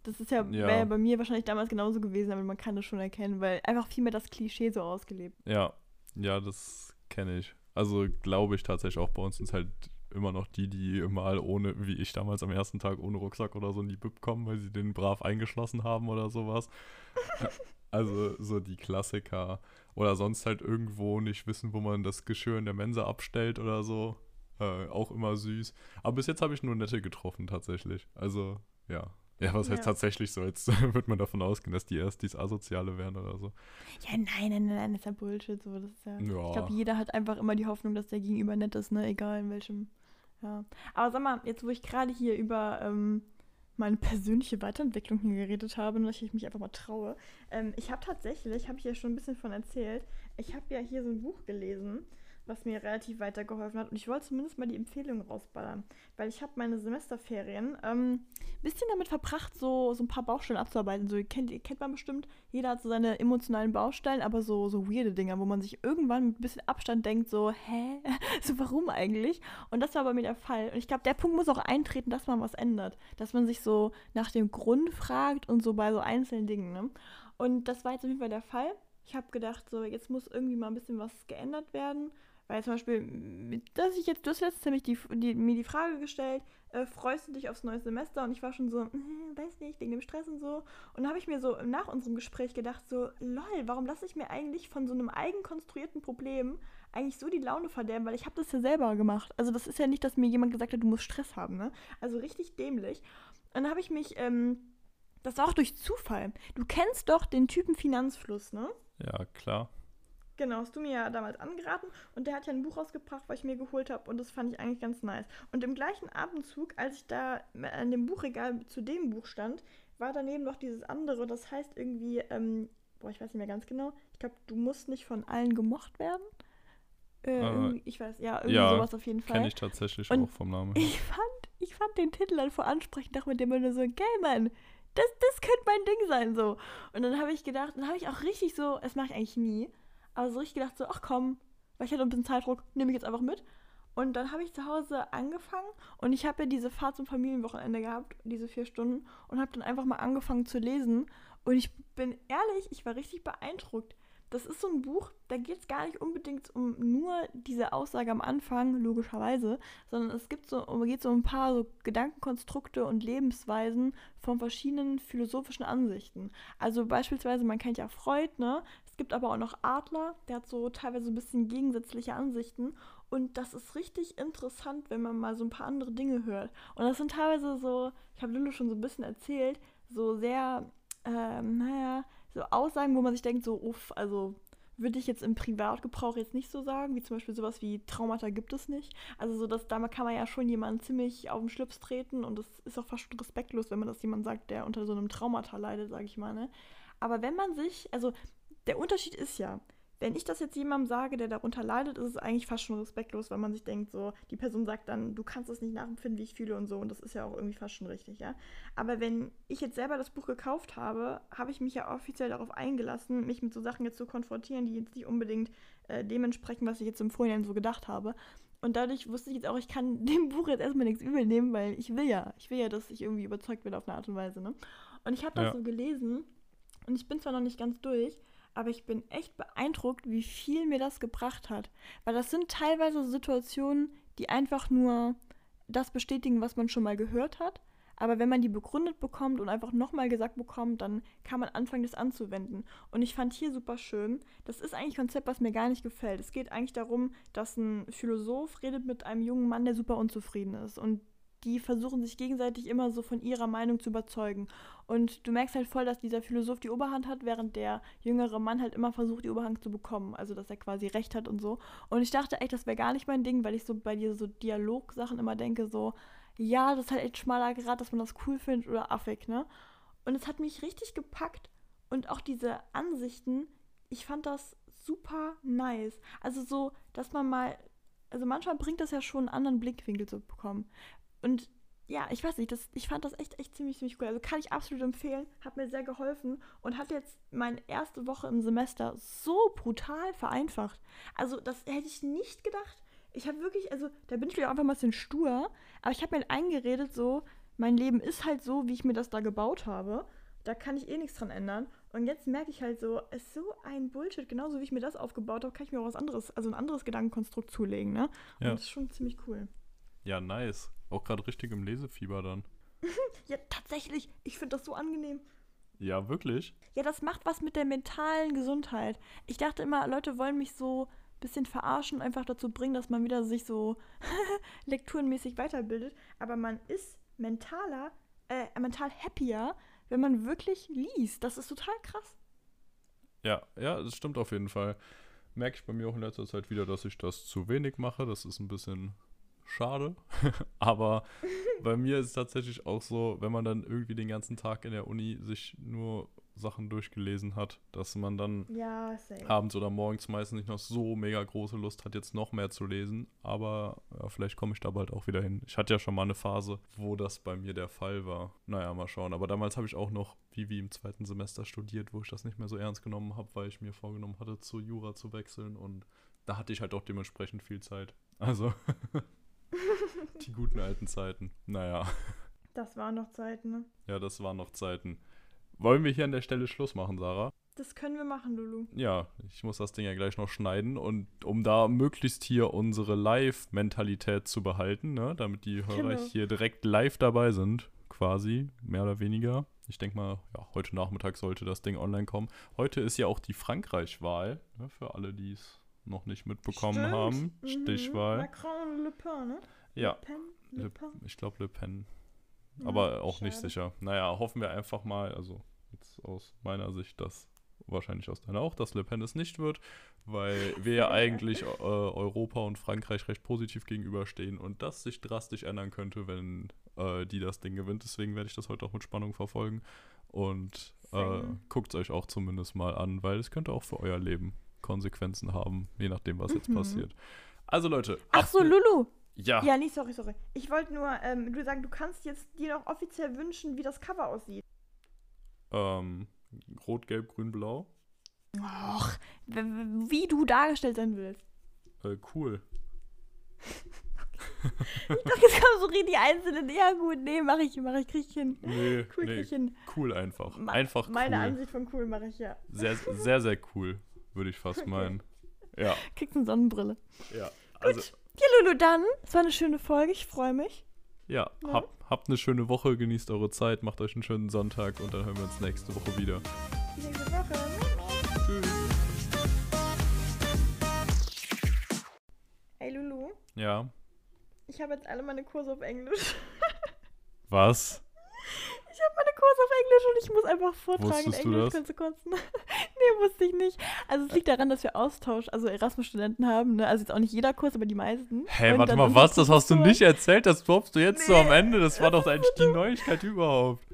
Das ist ja, Ja. wäre bei mir wahrscheinlich damals genauso gewesen, aber man kann das schon erkennen, weil einfach viel mehr das Klischee so ausgelebt. Ja, ja, das kenne ich. Also glaube ich tatsächlich auch bei uns sind es halt immer noch die, die mal ohne, wie ich damals am ersten Tag ohne Rucksack oder so in die Bib kommen, weil sie den brav eingeschlossen haben oder sowas. *laughs* also so die Klassiker. Oder sonst halt irgendwo nicht wissen, wo man das Geschirr in der Mensa abstellt oder so. Äh, auch immer süß. Aber bis jetzt habe ich nur nette getroffen tatsächlich. Also ja. Ja, was heißt Ja. tatsächlich so? Jetzt *laughs* wird man davon ausgehen, dass die erst dies Asoziale wären oder so. Ja, nein, nein, nein, nein, das ist ja Bullshit. So. Das ist ja, Ja. Ich glaube, jeder hat einfach immer die Hoffnung, dass der Gegenüber nett ist, ne? Egal in welchem. Ja. Aber sag mal, jetzt wo ich gerade hier über ähm, meine persönliche Weiterentwicklung hier geredet habe und dass ich mich einfach mal traue. Ähm, ich habe tatsächlich, habe ich ja schon ein bisschen von erzählt, ich habe ja hier so ein Buch gelesen was mir relativ weitergeholfen hat. Und ich wollte zumindest mal die Empfehlung rausballern, weil ich habe meine Semesterferien ein ähm, bisschen damit verbracht, so, so ein paar Baustellen abzuarbeiten. So kennt, kennt man bestimmt, jeder hat so seine emotionalen Baustellen, aber so, so weirde Dinger, wo man sich irgendwann mit ein bisschen Abstand denkt, so, hä? *laughs* so warum eigentlich? Und das war bei mir der Fall. Und ich glaube, der Punkt muss auch eintreten, dass man was ändert. Dass man sich so nach dem Grund fragt und so bei so einzelnen Dingen. Ne? Und das war jetzt auf jeden Fall der Fall. Ich habe gedacht, so, jetzt muss irgendwie mal ein bisschen was geändert werden. Weil zum Beispiel, dass ich jetzt, du hast letztens nämlich die, die, mir die Frage gestellt, äh, freust du dich aufs neue Semester? Und ich war schon so, äh, weiß nicht, wegen dem Stress und so. Und dann habe ich mir so nach unserem Gespräch gedacht, so, lol, warum lasse ich mir eigentlich von so einem eigenkonstruierten Problem eigentlich so die Laune verderben? Weil ich habe das ja selber gemacht. Also das ist ja nicht, dass mir jemand gesagt hat, du musst Stress haben, ne? Also richtig dämlich. Und dann habe ich mich, ähm, das war auch durch Zufall. Du kennst doch den Typen Finanzfluss, ne? Ja, klar. Genau, hast du mir ja damals angeraten und der hat ja ein Buch rausgebracht, was ich mir geholt habe und das fand ich eigentlich ganz nice. Und im gleichen Abendzug, als ich da an dem Buchregal zu dem Buch stand, war daneben noch dieses andere, das heißt irgendwie, ähm, boah, ich weiß nicht mehr ganz genau, ich glaube, du musst nicht von allen gemocht werden. Äh, äh, ich weiß, ja, irgendwie ja, sowas auf jeden Fall. kenne ich tatsächlich und auch vom Namen. *laughs* Ich fand, ich fand den Titel dann vor ansprechend, dachte mit dem nur so, geil, Mann, das, das könnte mein Ding sein, so. Und dann habe ich gedacht, dann habe ich auch richtig so, das mache ich eigentlich nie, aber so richtig gedacht, so, ach komm, weil ich hatte ein bisschen Zeitdruck, nehme ich jetzt einfach mit. Und dann habe ich zu Hause angefangen und ich habe ja diese Fahrt zum Familienwochenende gehabt, diese vier Stunden, und habe dann einfach mal angefangen zu lesen. Und ich bin ehrlich, ich war richtig beeindruckt, das ist so ein Buch, da geht es gar nicht unbedingt um nur diese Aussage am Anfang, logischerweise, sondern es gibt so, geht so um ein paar so Gedankenkonstrukte und Lebensweisen von verschiedenen philosophischen Ansichten. Also beispielsweise, man kennt ja Freud, ne? Es gibt aber auch noch Adler, der hat so teilweise ein bisschen gegensätzliche Ansichten. Und das ist richtig interessant, wenn man mal so ein paar andere Dinge hört. Und das sind teilweise so, ich habe Lulu schon so ein bisschen erzählt, so sehr, ähm, naja, so Aussagen, wo man sich denkt, so, uff, also würde ich jetzt im Privatgebrauch jetzt nicht so sagen, wie zum Beispiel sowas wie Traumata gibt es nicht. Also so, dass da kann man ja schon jemanden ziemlich auf den Schlips treten und das ist auch fast schon respektlos, wenn man das jemand sagt, der unter so einem Traumata leidet, sage ich mal. Ne? Aber wenn man sich, also der Unterschied ist ja, wenn ich das jetzt jemandem sage, der darunter leidet, ist es eigentlich fast schon respektlos, weil man sich denkt, so, die Person sagt dann, du kannst es nicht nachempfinden, wie ich fühle und so, und das ist ja auch irgendwie fast schon richtig, ja. Aber wenn ich jetzt selber das Buch gekauft habe, habe ich mich ja offiziell darauf eingelassen, mich mit so Sachen jetzt zu konfrontieren, die jetzt nicht unbedingt äh, dementsprechend, was ich jetzt im Vorhinein so gedacht habe. Und dadurch wusste ich jetzt auch, ich kann *laughs* dem Buch jetzt erstmal nichts übel nehmen, weil ich will ja, ich will ja, dass ich irgendwie überzeugt werde auf eine Art und Weise, ne? Und ich habe das ja. so gelesen und ich bin zwar noch nicht ganz durch, aber ich bin echt beeindruckt, wie viel mir das gebracht hat. Weil das sind teilweise Situationen, die einfach nur das bestätigen, was man schon mal gehört hat. Aber wenn man die begründet bekommt und einfach nochmal gesagt bekommt, dann kann man anfangen, das anzuwenden. Und ich fand hier super schön, das ist eigentlich ein Konzept, was mir gar nicht gefällt. Es geht eigentlich darum, dass ein Philosoph redet mit einem jungen Mann, der super unzufrieden ist. Und die versuchen sich gegenseitig immer so von ihrer Meinung zu überzeugen. Und du merkst halt voll, dass dieser Philosoph die Oberhand hat, während der jüngere Mann halt immer versucht, die Oberhand zu bekommen. Also, dass er quasi recht hat und so. Und ich dachte echt, das wäre gar nicht mein Ding, weil ich so bei dir so Dialogsachen immer denke, so, ja, das ist halt echt schmaler Grad, dass man das cool findet oder affig, ne? Und es hat mich richtig gepackt. Und auch diese Ansichten, ich fand das super nice. Also so, dass man mal also manchmal bringt das ja schon einen anderen Blickwinkel zu bekommen. Und ja, ich weiß nicht, das, ich fand das echt, echt ziemlich, ziemlich cool. Also kann ich absolut empfehlen, hat mir sehr geholfen und hat jetzt meine erste Woche im Semester so brutal vereinfacht. Also das hätte ich nicht gedacht. Ich habe wirklich, also da bin ich wieder einfach mal ein bisschen stur, aber ich habe mir eingeredet, so, mein Leben ist halt so, wie ich mir das da gebaut habe. Da kann ich eh nichts dran ändern. Und jetzt merke ich halt so, es ist so ein Bullshit, genauso wie ich mir das aufgebaut habe, kann ich mir auch was anderes, also ein anderes Gedankenkonstrukt zulegen, ne? Und ja. das ist schon ziemlich cool. Ja, nice. Auch gerade richtig im Lesefieber dann. *laughs* ja, tatsächlich. Ich finde das so angenehm. Ja, wirklich? Ja, das macht was mit der mentalen Gesundheit. Ich dachte immer, Leute wollen mich so ein bisschen verarschen, einfach dazu bringen, dass man wieder sich so *laughs* lekturenmäßig weiterbildet. Aber man ist mentaler, äh, mental happier, wenn man wirklich liest. Das ist total krass. Ja, ja, das stimmt auf jeden Fall. Merke ich bei mir auch in letzter Zeit wieder, dass ich das zu wenig mache. Das ist ein bisschen schade. *laughs* Aber bei mir ist es tatsächlich auch so, wenn man dann irgendwie den ganzen Tag in der Uni sich nur Sachen durchgelesen hat, dass man dann Ja, abends oder morgens meistens nicht noch so mega große Lust hat, jetzt noch mehr zu lesen. Aber ja, vielleicht komme ich da bald auch wieder hin. Ich hatte ja schon mal eine Phase, wo das bei mir der Fall war. Naja, mal schauen. Aber damals habe ich auch noch wie wie im zweiten Semester studiert, wo ich das nicht mehr so ernst genommen habe, weil ich mir vorgenommen hatte, zu Jura zu wechseln. Und da hatte ich halt auch dementsprechend viel Zeit. Also *laughs* *laughs* die guten alten Zeiten. Naja, Das waren noch Zeiten, ne? ja, das waren noch Zeiten. Wollen wir hier an der Stelle Schluss machen, Sarah? Das können wir machen, Lulu. Ja, ich muss das Ding ja gleich noch schneiden und um da möglichst hier unsere Live-Mentalität zu behalten, ne, damit die Hörer Genau. hier direkt live dabei sind, quasi, mehr oder weniger. Ich denke mal, ja, heute Nachmittag sollte das Ding online kommen. Heute ist ja auch die Frankreich-Wahl, ne, für alle, die es noch nicht mitbekommen Stimmt. haben. Mhm. Stichwahl. Macron und Le Pen, ne? Ja, Le Pen, Le Pen. ich glaube Le Pen. Ja, Aber auch nicht sicher. Naja, hoffen wir einfach mal, also jetzt aus meiner Sicht, dass wahrscheinlich aus deiner auch, dass Le Pen es nicht wird, weil wir ja *laughs* eigentlich äh, Europa und Frankreich recht positiv gegenüberstehen und das sich drastisch ändern könnte, wenn äh, die das Ding gewinnt. Deswegen werde ich das heute auch mit Spannung verfolgen und äh, guckt es euch auch zumindest mal an, weil es könnte auch für euer Leben Konsequenzen haben, je nachdem, was jetzt Mhm. passiert. Also Leute, Ach so, Lulu. ja, Ja, nee, sorry, sorry. Ich wollte nur ähm, du sagen, du kannst jetzt dir noch offiziell wünschen, wie das Cover aussieht. ähm, rot, gelb, grün, blau. Och, wie du dargestellt sein willst. Äh, cool. Ich dachte, jetzt kommen so richtig einzelne. Ja, gut, nee, mach ich, mach ich, krieg ich hin. Nee, Cool, krieg nee, ich hin. cool einfach. Ma- Einfach Meine cool. Ansicht von cool mache ich ja. Sehr, sehr, sehr cool, würde ich fast meinen. Ja, Kriegst eine Sonnenbrille. ja. Also, Ja, Lulu, dann. Es war eine schöne Folge. Ich freue mich. ja, Ja. hab, habt eine schöne Woche, genießt eure Zeit, macht euch einen schönen Sonntag und dann hören wir uns nächste Woche wieder. Bis nächste Woche. Tschüss. Ey, Lulu, Ja. ich habe jetzt alle meine Kurse auf Englisch. *laughs* Was? *laughs* Ich habe meine Kurse auf Englisch und ich muss einfach vortragen Wusstest in Englisch, kannst du kotzen. *laughs* nee, wusste ich nicht. Also es liegt daran, dass wir Austausch, also Erasmus-Studenten haben, ne? Also jetzt auch nicht jeder Kurs, aber die meisten. Hä, Und warte mal, was? Das hast du nicht erzählt? Das droppst du jetzt so Nee, am Ende. Das war doch eigentlich die Neuigkeit überhaupt.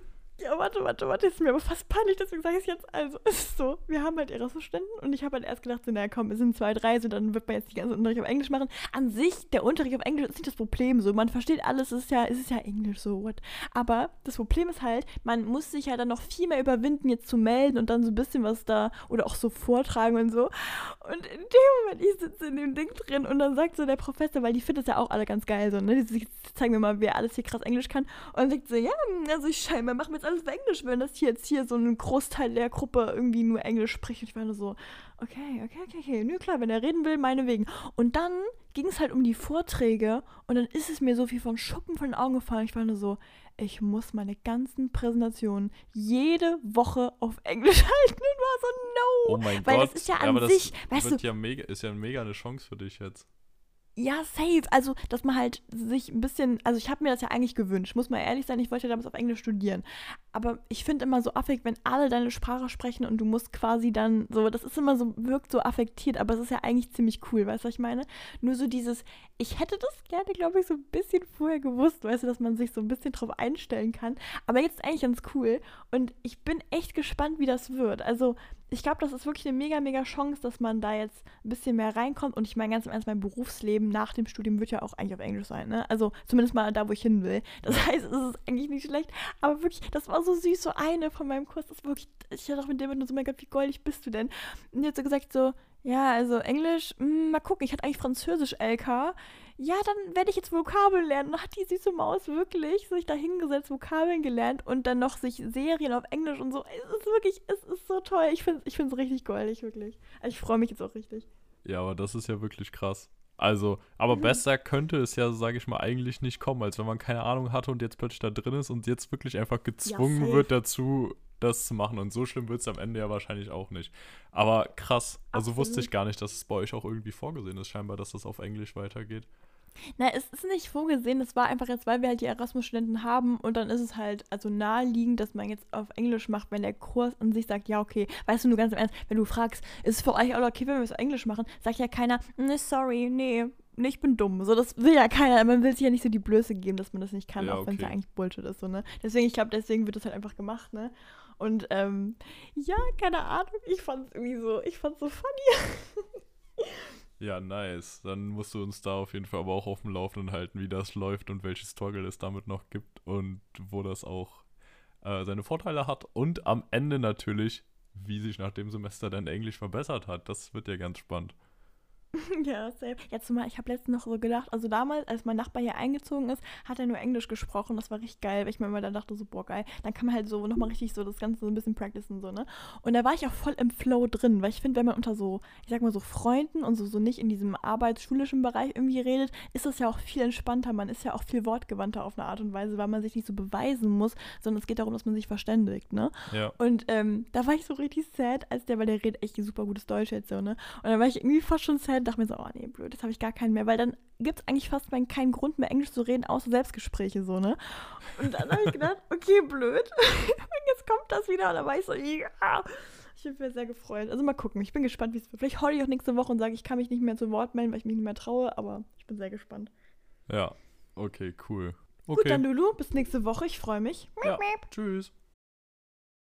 Ja, warte, warte, warte, ist mir aber fast peinlich, deswegen sage ich es jetzt. Also, es ist so, wir haben halt Erasmus-Studenten und ich habe halt erst gedacht, so, naja, komm, es sind zwei, drei, so, dann wird man jetzt die ganze Unterricht auf Englisch machen. An sich, der Unterricht auf Englisch ist nicht das Problem, so, man versteht alles, es ist ja, es ist ja Englisch, so, what. Aber das Problem ist halt, man muss sich ja dann noch viel mehr überwinden, jetzt zu melden und dann so ein bisschen was da, oder auch so vortragen und so. Und in dem Moment, ich sitze in dem Ding drin und dann sagt so der Professor, weil die finden das ja auch alle ganz geil, so, ne, die die zeigen mir mal, wer alles hier krass Englisch kann. Und dann sagt sie, ja, also ich scheinbar machen wir jetzt alles Englisch, wenn das hier jetzt hier so ein Großteil der Gruppe irgendwie nur Englisch spricht. Und ich war nur so, okay, okay, okay, okay, nö, klar, wenn er reden will, meinetwegen. Und dann ging es halt um die Vorträge und dann ist es mir so viel von Schuppen von den Augen gefallen. Ich war nur so, ich muss meine ganzen Präsentationen jede Woche auf Englisch *laughs* halten und war so, no. Oh mein Weil Gott. das ist ja an aber das sich, weißt wird ja mega, ist ja mega eine Chance für dich jetzt. Ja, safe. Also, dass man halt sich ein bisschen, also ich habe mir das ja eigentlich gewünscht, muss man ehrlich sein, ich wollte ja damals auf Englisch studieren. Aber ich finde immer so affekt, wenn alle deine Sprache sprechen und du musst quasi dann so, das ist immer so, wirkt so affektiert, aber es ist ja eigentlich ziemlich cool, weißt du, was ich meine? Nur so dieses, ich hätte das gerne, glaube ich, so ein bisschen vorher gewusst, weißt du, dass man sich so ein bisschen drauf einstellen kann. Aber jetzt ist eigentlich ganz cool und ich bin echt gespannt, wie das wird. Also, ich glaube, das ist wirklich eine mega, mega Chance, dass man da jetzt ein bisschen mehr reinkommt. Und ich meine, ganz im Ernst, mein Berufsleben nach dem Studium wird ja auch eigentlich auf Englisch sein, ne? Also zumindest mal da, wo ich hin will. Das *laughs* heißt, es ist eigentlich nicht schlecht. Aber wirklich, das war so süß, so eine von meinem Kurs, das wirklich, ich dachte mit dem nur so, mein Gott, wie goldig bist du denn? Und die hat so gesagt so, ja, also Englisch, mh, mal gucken, ich hatte eigentlich Französisch LK. Ja, dann werde ich jetzt Vokabeln lernen. Und hat die süße Maus wirklich sich da hingesetzt, Vokabeln gelernt und dann noch sich Serien auf Englisch und so. Es ist wirklich, es ist so toll. Ich finde es ich richtig goldig, wirklich. Also ich freue mich jetzt auch richtig. Ja, aber das ist ja wirklich krass. Also, aber Mhm. besser könnte es ja, sage ich mal, eigentlich nicht kommen, als wenn man keine Ahnung hatte und jetzt plötzlich da drin ist und jetzt wirklich einfach gezwungen safe. wird dazu, das zu machen. Und so schlimm wird es am Ende ja wahrscheinlich auch nicht. Aber krass, also wusste Absolut. ich gar nicht, dass es bei euch auch irgendwie vorgesehen ist, scheinbar, dass das auf Englisch weitergeht. Na, es ist nicht vorgesehen, es war einfach jetzt, weil wir halt die Erasmus-Studenten haben und dann ist es halt also naheliegend, dass man jetzt auf Englisch macht, wenn der Kurs an sich sagt, ja, okay, weißt du, nur ganz im Ernst, wenn du fragst, ist es für euch auch okay, wenn wir es auf Englisch machen, sagt ja keiner, ne, sorry, nee, nee, ich bin dumm. So, das will ja keiner. Man will sich ja nicht so die Blöße geben, dass man das nicht kann, Ja, auch wenn es ja eigentlich Bullshit ist, so, ne? Deswegen, ich glaube, deswegen wird das halt einfach gemacht, ne? Und, ähm, ja, keine Ahnung, ich fand's irgendwie so, ich fand's so funny. *laughs* Ja, nice. Dann musst du uns da auf jeden Fall aber auch auf dem Laufenden halten, wie das läuft und welche Struggle es damit noch gibt und wo das auch äh, seine Vorteile hat. Und am Ende natürlich, wie sich nach dem Semester dein Englisch verbessert hat. Das wird ja ganz spannend. *laughs* Ja, safe. Ja, zumal, ich habe letztens noch so gedacht, also damals, als mein Nachbar hier eingezogen ist, hat er nur Englisch gesprochen. Das war richtig geil, weil ich mir immer dann dachte, so, boah, geil. Dann kann man halt so nochmal richtig so das Ganze so ein bisschen practicen, so, ne? Und da war ich auch voll im Flow drin, weil ich finde, wenn man unter so, ich sag mal so Freunden und so, so nicht in diesem arbeitsschulischen Bereich irgendwie redet, ist das ja auch viel entspannter. Man ist ja auch viel wortgewandter auf eine Art und Weise, weil man sich nicht so beweisen muss, sondern es geht darum, dass man sich verständigt, ne? Ja. Und ähm, da war ich so richtig sad, als der, weil der redet echt super gutes Deutsch jetzt so, ne? Und dann war ich irgendwie fast schon sad, dachte mir so, oh nee, blöd, jetzt habe ich gar keinen mehr, weil dann gibt es eigentlich fast mal keinen Grund mehr, Englisch zu reden, außer Selbstgespräche so, ne? Und dann habe ich gedacht, *laughs* okay, blöd. Und jetzt kommt das wieder und dann war ich so, ja. Ich bin mir sehr gefreut. Also mal gucken, ich bin gespannt, wie es wird. Vielleicht heule ich auch nächste Woche und sage, ich kann mich nicht mehr zu Wort melden, weil ich mich nicht mehr traue, aber ich bin sehr gespannt. Ja. Okay, cool. Gut, Okay. dann Lulu, bis nächste Woche, ich freue mich. ja. Tschüss.